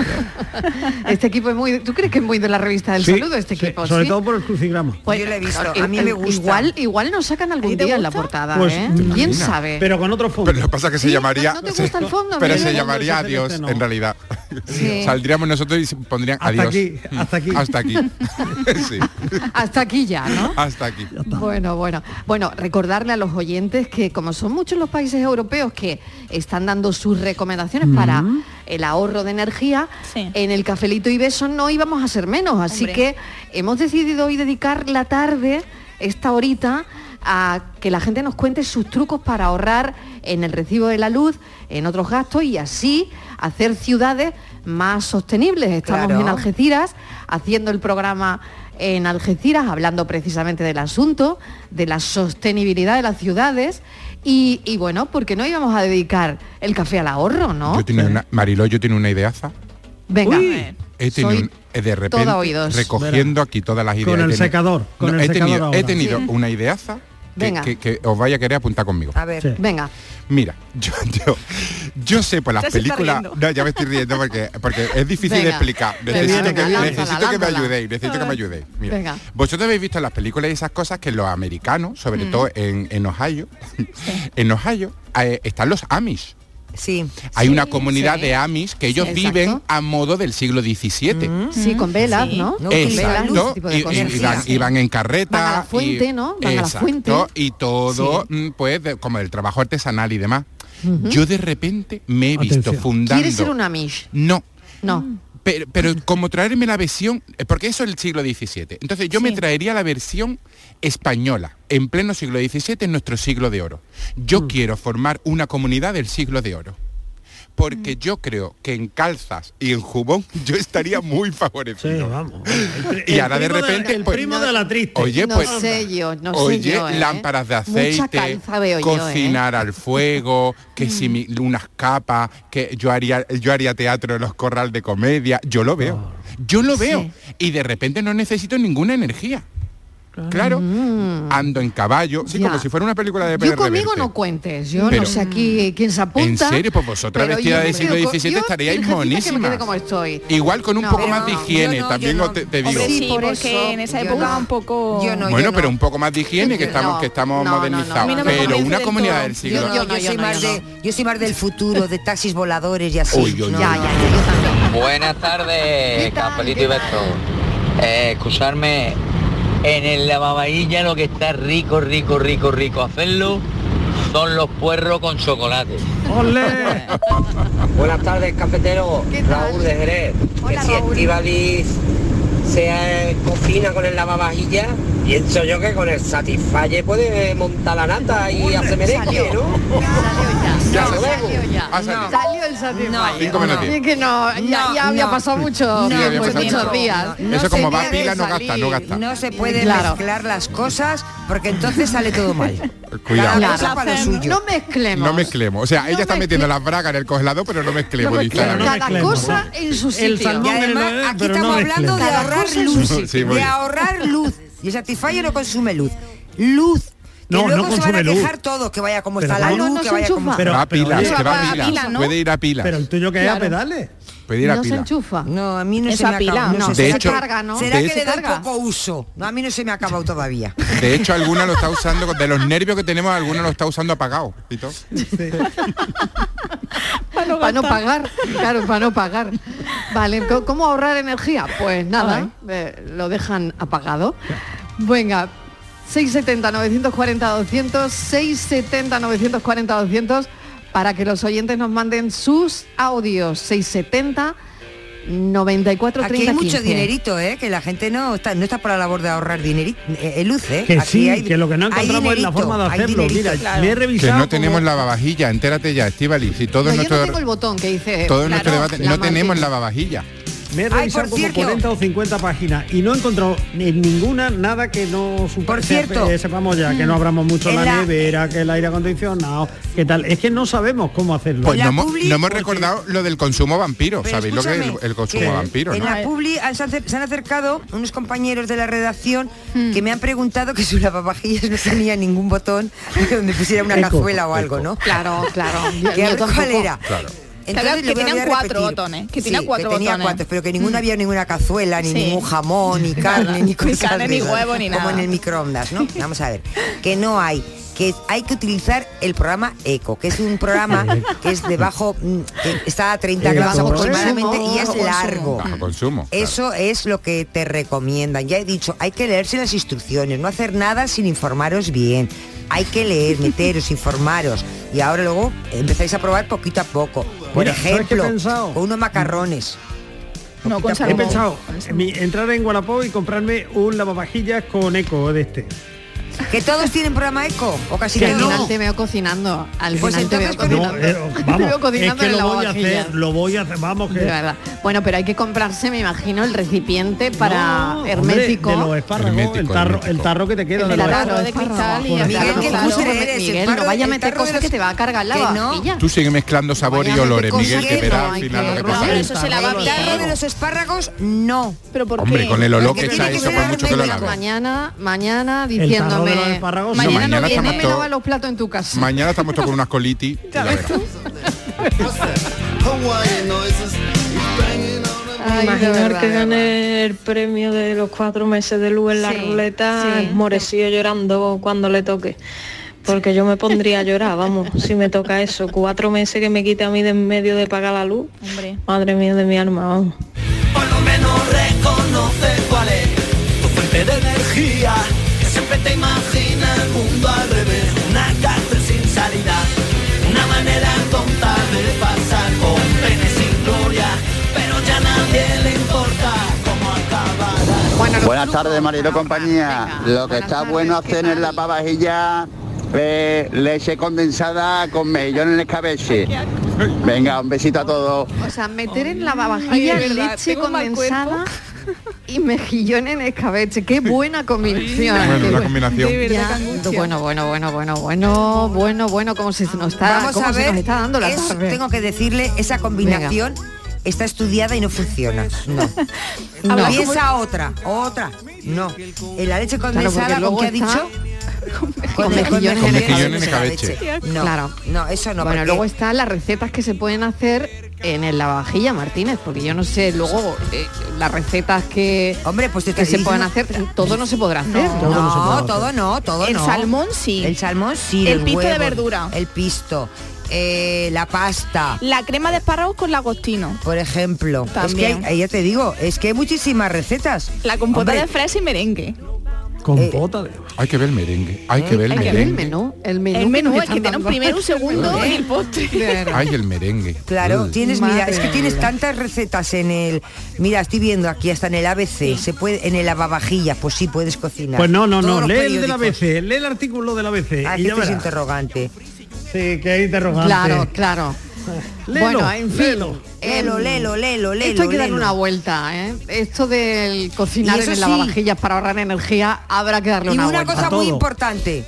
Este equipo es muy. ¿Tú crees que es muy de la revista del Sí, saludo este sí, equipo? sobre sí? todo por el crucigrama. Pues, Yo lo he visto, a mí eh, me gusta. Igual, igual nos sacan algún día en la portada, Pues, ¿eh? ¿te ¿Quién sabe? Pero con otro fondo. Pero lo que pasa es que se ¿Sí? llamaría... ¿No te gusta el fondo? Pero se llamaría adiós, en realidad. Sí. Saldríamos nosotros y se pondrían Hasta adiós. aquí, Mm, hasta aquí. Hasta aquí. sí, Hasta aquí ya, ¿no? hasta aquí. Bueno, bueno. Bueno, recordarle a los oyentes que como son muchos los países europeos que están dando sus recomendaciones para el ahorro de energía, Sí. en el cafelito y beso no íbamos a ser menos. Así Hombre. que hemos decidido hoy dedicar la tarde, esta horita, a que la gente nos cuente sus trucos para ahorrar en el recibo de la luz, en otros gastos y así hacer ciudades más sostenibles. Estamos Claro. en Algeciras haciendo el programa en Algeciras, hablando precisamente del asunto, de la sostenibilidad de las ciudades y, y bueno, porque no íbamos a dedicar el café al ahorro, ¿no? Yo tenía una, Mariló, yo tengo una ideaza. Venga, Uy. He tenido Soy un- eh, de repente recogiendo aquí todas las ideas. Con He el tenido- secador, con el he secador tenido, he tenido Sí. una ideaza Venga. que- que os vaya a querer apuntar conmigo. A ver. Sí. venga. Mira, yo, yo, yo sé por las Ya películas. No, ya me estoy riendo porque, porque es difícil de Venga. explicar. Venga, Necesito, venga, que, lánzala, necesito que me lánzala. ayudéis, necesito que me ayudéis. Mira, Venga. Vosotros habéis visto en las películas y esas cosas que los americanos, sobre todo en, en Ohio, en Ohio eh, están los Amish. Sí. Hay Sí, una comunidad sí. de Amish que ellos Sí, viven a modo del siglo XVII. Sí, con velas, Sí. ¿no? No, Con velas, de y, y- cosas. y van, y van en carreta. Van a la fuente, y- ¿no? Van a la Exacto, fuente. Y todo, mm, pues, de- como el trabajo artesanal y demás. Yo de repente me he visto fundando... ¿Quieres ser un Amish? No, No. Pero, pero como traerme la versión, eh, porque eso es el siglo XVII. Entonces yo me traería la versión española, en pleno siglo XVII, en nuestro siglo de oro. Yo quiero formar una comunidad del siglo de oro. Porque yo creo que en calzas y en jubón yo estaría muy Sí, favorecido. vamos. Y ahora de repente, el pues, primo de la triste. Oye, no pues, sé yo, no Oye, sé yo, ¿eh? lámparas de aceite, yo, ¿eh? cocinar al fuego, que si mi- unas capas, que yo haría, yo haría teatro en los corral de comedia, yo lo veo. Yo lo veo. Sí. Y de repente no necesito ninguna energía. Claro, ando en caballo, sí, Mm. Ya. como si fuera una película de Yo Pérez conmigo Reverte. no cuentes, yo Pero- no sé aquí quién se apunta. ¿En serio? Pues vosotras pero vestidas yo del siglo quedo con- XVII yo, estaríais virgencita, que me quede monísimas. como estoy. Igual con un No, poco más de no, higiene, yo no, también yo os te, no. te digo. Hombre, sí, por porque eso en esa yo época no. un poco... Yo no, bueno, yo pero no. un poco más de higiene, que estamos, No, que estamos no, no, no. modernizados. Mí no me pero una comunidad todo. del siglo... Yo, no, Yo no, yo yo soy no, más yo de, no. yo soy más del futuro, de taxis voladores y así. Uy, uy, uy. No, Ya, no. ya, ya, yo también. Buenas tardes. Cafelito ¿Qué y Beto. Eh, excusarme, en el lavavajilla lo que está rico, rico, rico, rico hacerlo son los puerros con chocolate. ¡Ole! Buenas tardes, cafetero. Raúl de Jerez. que si Estivaliz se cocina con el lavavajillas, pienso yo que con el Satisfyer puede montar la nata y hacer merengue, ¿no? Ya, Hasta luego. Ha salido. Salió el Satisfyer. Cinco minutos. Es que no, ya, No, ya había no. pasado mucho No, había pasado muchos mucho. días. Eso como va pila no gasta, no gasta. No se puede Claro. mezclar las cosas porque entonces sale todo mal. Cuidado. Cosa para lo suyo. No mezclemos. No mezclemos. O sea, ella está metiendo las bragas en el congelador, pero no mezclemos. Cada cosa en su sitio. y además aquí estamos hablando de ahorrar luz, de ahorrar luz. Y el Satisfyer no consume luz. Luz. Que No, no luego se van a consume luz. quejar todos, que vaya como Pero está la luz, No, no que se vaya como... Pero- va a pero pilas, que va a pilas. pila, ¿no? Puede ir a pilas. Pero el tuyo que es a Claro. pedales. Puede ir a no se enchufa. No, a mí no, se me pila, acabado. no. De ¿será hecho- carga, ¿no? ¿Será de que le carga. poco uso? No, a mí no se me ha acabado todavía. De hecho, alguna lo está usando, de los nervios que tenemos, alguna lo está usando apagado. y todo. Para no, pagar, claro, para no pagar. Vale, ¿co- ¿cómo ahorrar energía? Pues nada, eh, lo dejan apagado. Venga, 670 940 200, 670 940 200 para que los oyentes nos manden sus audios 670 94 Aquí 30 hay mucho 15. dinerito, ¿eh? Que la gente no está, no está por la labor de ahorrar dinerito, eh, luz, ¿eh? Que Aquí sí, hay- que lo que no encontramos es la forma de hacerlo. dinerito, Mira, claro. le he Que revisado. no tenemos como- lavavajilla, entérate ya, Estivali. Si todo No, yo nuestro, no tengo el botón que dice todo nuestro claro, debate, la no tenemos lavavajilla. Me he revisado por como cierto. 40 o 50 páginas y no he encontrado en ninguna nada que no Por cierto. eh, sepamos ya, que no abramos mucho la, la- nevera, que el aire acondicionado, que tal. Es que no sabemos cómo hacerlo. Pues no, hemos- publi- no hemos recordado lo del consumo vampiro. Pero ¿Sabéis lo que es el, consumo que vampiro? En ¿no? la publi han- se han acer- se han acercado unos compañeros de la redacción Hmm. que me han preguntado que su lavavajillas no tenía ningún botón donde pusiera una Eco, cazuela o algo, ¿no? Claro, claro. Cuál tampoco. era. Claro. Entonces Que tenían cuatro botones, que Sí, tenía cuatro que tenía botones. cuatro, pero que ninguna había ninguna cazuela, ni Sí. ningún jamón, ni carne, ni Ni cosas carne, de ni huevo, ni Como nada. en el microondas, ¿no? Vamos a ver. Que no hay que hay que utilizar el programa ECO, que es un programa que es de bajo, mm, que está a 30 Eco. grados aproximadamente y es largo. Bajo consumo. claro. Eso es lo que te recomiendan. Ya he dicho, hay que leerse las instrucciones, no hacer nada sin informaros bien. Hay que leer, meteros, informaros. Y ahora luego empezáis a probar poquito a poco. Por Mira, ¿sabes qué he ejemplo, unos macarrones. No, con He pensado en mi- entrar en Wallapop y comprarme un lavavajillas con eco de este. ¿Que todos tienen programa ECO? ¿O casi Que al todos? final te veo cocinando. Al Pues final te veo No, cocinando. eh, Te vamos, es que en lo voy a hacer, lo voy a hacer, vamos que... De verdad. Bueno, pero hay que comprarse, me imagino, el recipiente para No, hombre, hermético. de los espárragos, el tarro, hermético. el tarro que te queda El de espárragos. de cristal y el Miguel, tarro, qué claro. eres, Miguel, tarro no vaya a de- el meter tarro de cosas los- que te va a cargar la que no. lavavajilla. Tú sigues mezclando sabor y olores, Miguel, que verás al final que lo que robar pasa. Pero eso se lava El bien. tarro de los espárragos, no. ¿Pero por Hombre, qué? con el olor Porque que tiene echa que eso, ser por mucho que lo hermético. lave. Mañana, mañana tarro de los espárragos, mañana no, viene, estamos me lava los platos en tu casa. Mañana estamos todos con unas colitis. Ay, Imaginar que de gane el premio de los cuatro meses de luz en la Sí, ruleta, sí. morecillo llorando cuando le toque. Porque yo me pondría a llorar, vamos, si me toca eso. Cuatro meses que me quite a mí de en medio de pagar la luz. Hombre. Madre mía de mi alma, vamos. Por lo menos reconoce cuál es tu fuente de energía. Siempre te imagina el mundo al revés. Una cárcel sin salida. Una manera tonta de pasar con pena y sin gloria. Pero ya a nadie le importa cómo acabará. Bueno, Buenas tardes, marido compañía. Venga, Lo que buenas está tardes, bueno ¿qué hacer en la pavajilla eh, leche condensada con mejillón en el escabeche. Venga, un besito a todos. O sea, meter en la verdad, leche condensada y mejillón en escabeche. Qué buena combinación. Bueno, una combinación. Ya, bueno, bueno, bueno, bueno, bueno, bueno, bueno, como se nos está, Vamos cómo a se ver, nos está dando la es- tarde. tengo que decirle, esa combinación está estudiada y no funciona. No. No. Piensa otra, otra. No. En la leche condensada, luego ¿con qué ha dicho? con mejillones en escabeche. No, Claro. no, eso no. bueno, porque- luego están las recetas que se pueden hacer en el lavavajilla, Martínez, porque yo no sé luego eh, las recetas que, Hombre, pues que se pueden hacer, todo no se podrá hacer. No, Todo no hacer. todo no, todo El no. salmón sí. El salmón sí. El pisto de verdura. El pisto. eh, la pasta. La crema de espárragos con lagostino. Por ejemplo. También. Es que hay- ya te digo, es que hay muchísimas recetas. La compota Hombre, de fresa y merengue. Compota de Hay que ver el merengue, hay que ver el Hay que ver el menú, el menú. El menú, es que tiene un primero, un segundo y el postre. Ay, el merengue. Claro, tienes, mira, es que tienes tantas recetas en el. Mira, estoy viendo aquí hasta en el ABC, se puede, en el lavavajillas, pues sí puedes cocinar. Pues no, no, Todos no, lee el de la periódicos. ABC, lee el artículo de la ABC. Ah, y ya este es verás. interrogante. Sí, que hay interrogante. Claro, claro. Léelo, bueno, en fin. Lelo, em, lelo, lelo, lelo. Esto hay que darle lelo. una vuelta, ¿eh? Esto del cocinar Y en el sí. lavavajillas para ahorrar energía, habrá que darle Y una, una vuelta. cosa muy importante,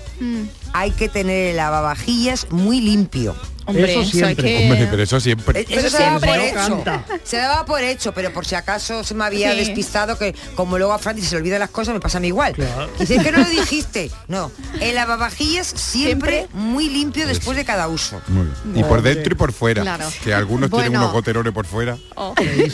hay que tener el lavavajillas muy limpio. Hombre, Eso siempre. que... Hombre, pero eso siempre. Pero Eso se daba por siempre. hecho. Canta. Se daba por hecho, pero por si acaso se me había Sí. despistado que como luego a Francis se le olvidan las cosas, me pasa a mí igual. Claro. Dice que no lo dijiste. No, el lavavajillas siempre, muy limpio después de cada uso. Muy bien. Y por dentro y por fuera. Claro. Que algunos tienen unos goterones por fuera.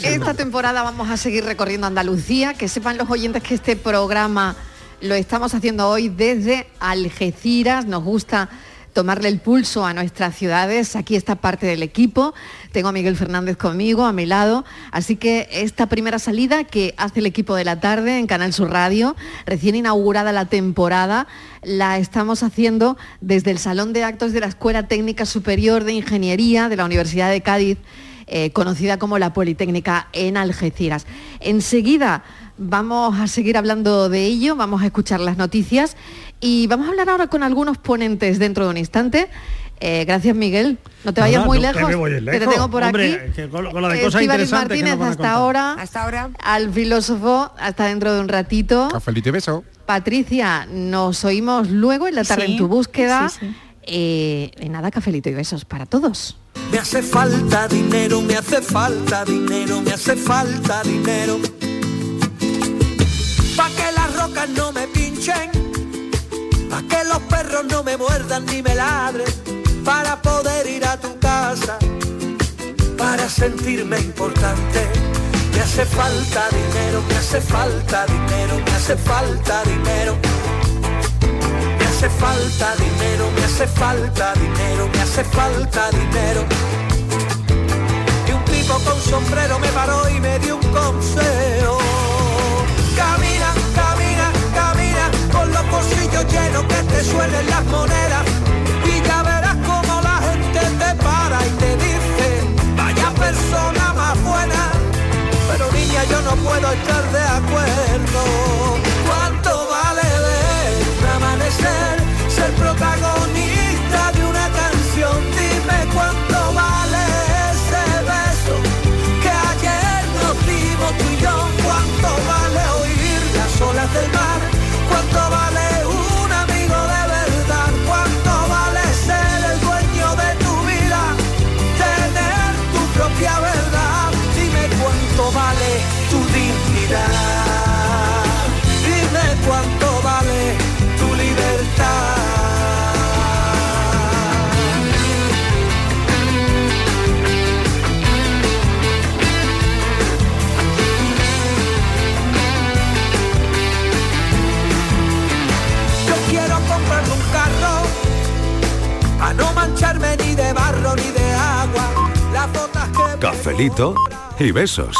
Esta temporada vamos a seguir recorriendo Andalucía. Que sepan los oyentes que este programa lo estamos haciendo hoy desde Algeciras. Nos gusta tomarle el pulso a nuestras ciudades. Aquí está parte del equipo. Tengo a Miguel Fernández conmigo, a mi lado. Así que esta primera salida que hace el equipo de la tarde en Canal Sur Radio, recién inaugurada la temporada, la estamos haciendo desde el Salón de Actos de la Escuela Técnica Superior de Ingeniería de la Universidad de Cádiz eh, conocida como la Politécnica en Algeciras. Enseguida vamos a seguir hablando de ello, vamos a escuchar las noticias y vamos a hablar ahora con algunos ponentes dentro de un instante. Eh, gracias Miguel, no te vayas Nada, muy no, que lejos, que te lejos. tengo por Hombre, aquí. que con, con de cosas que Martínez hasta ahora, Hasta ahora. al filósofo hasta dentro de un ratito. Cafelito y beso. Patricia, nos oímos luego en la tarde Sí, en tu búsqueda. sí, sí. Eh, y nada, cafelito y besos para todos. Me hace falta dinero, me hace falta dinero, me hace falta dinero. Pa' que las rocas no me pinchen, que los perros no me muerdan ni me ladren, para poder ir a tu casa, para sentirme importante. Me hace falta dinero, me hace falta dinero, me hace falta dinero. Me hace falta dinero, me hace falta dinero, me hace falta dinero. Y un tipo con sombrero me paró y me dio un consejo. Llenos que te suelen las monedas. Y ya verás como la gente te para y te dice, vaya persona más buena. Pero niña, yo no puedo estar de acuerdo. ¿Cuánto vale ver amanecer? Ser protagonista Y besos.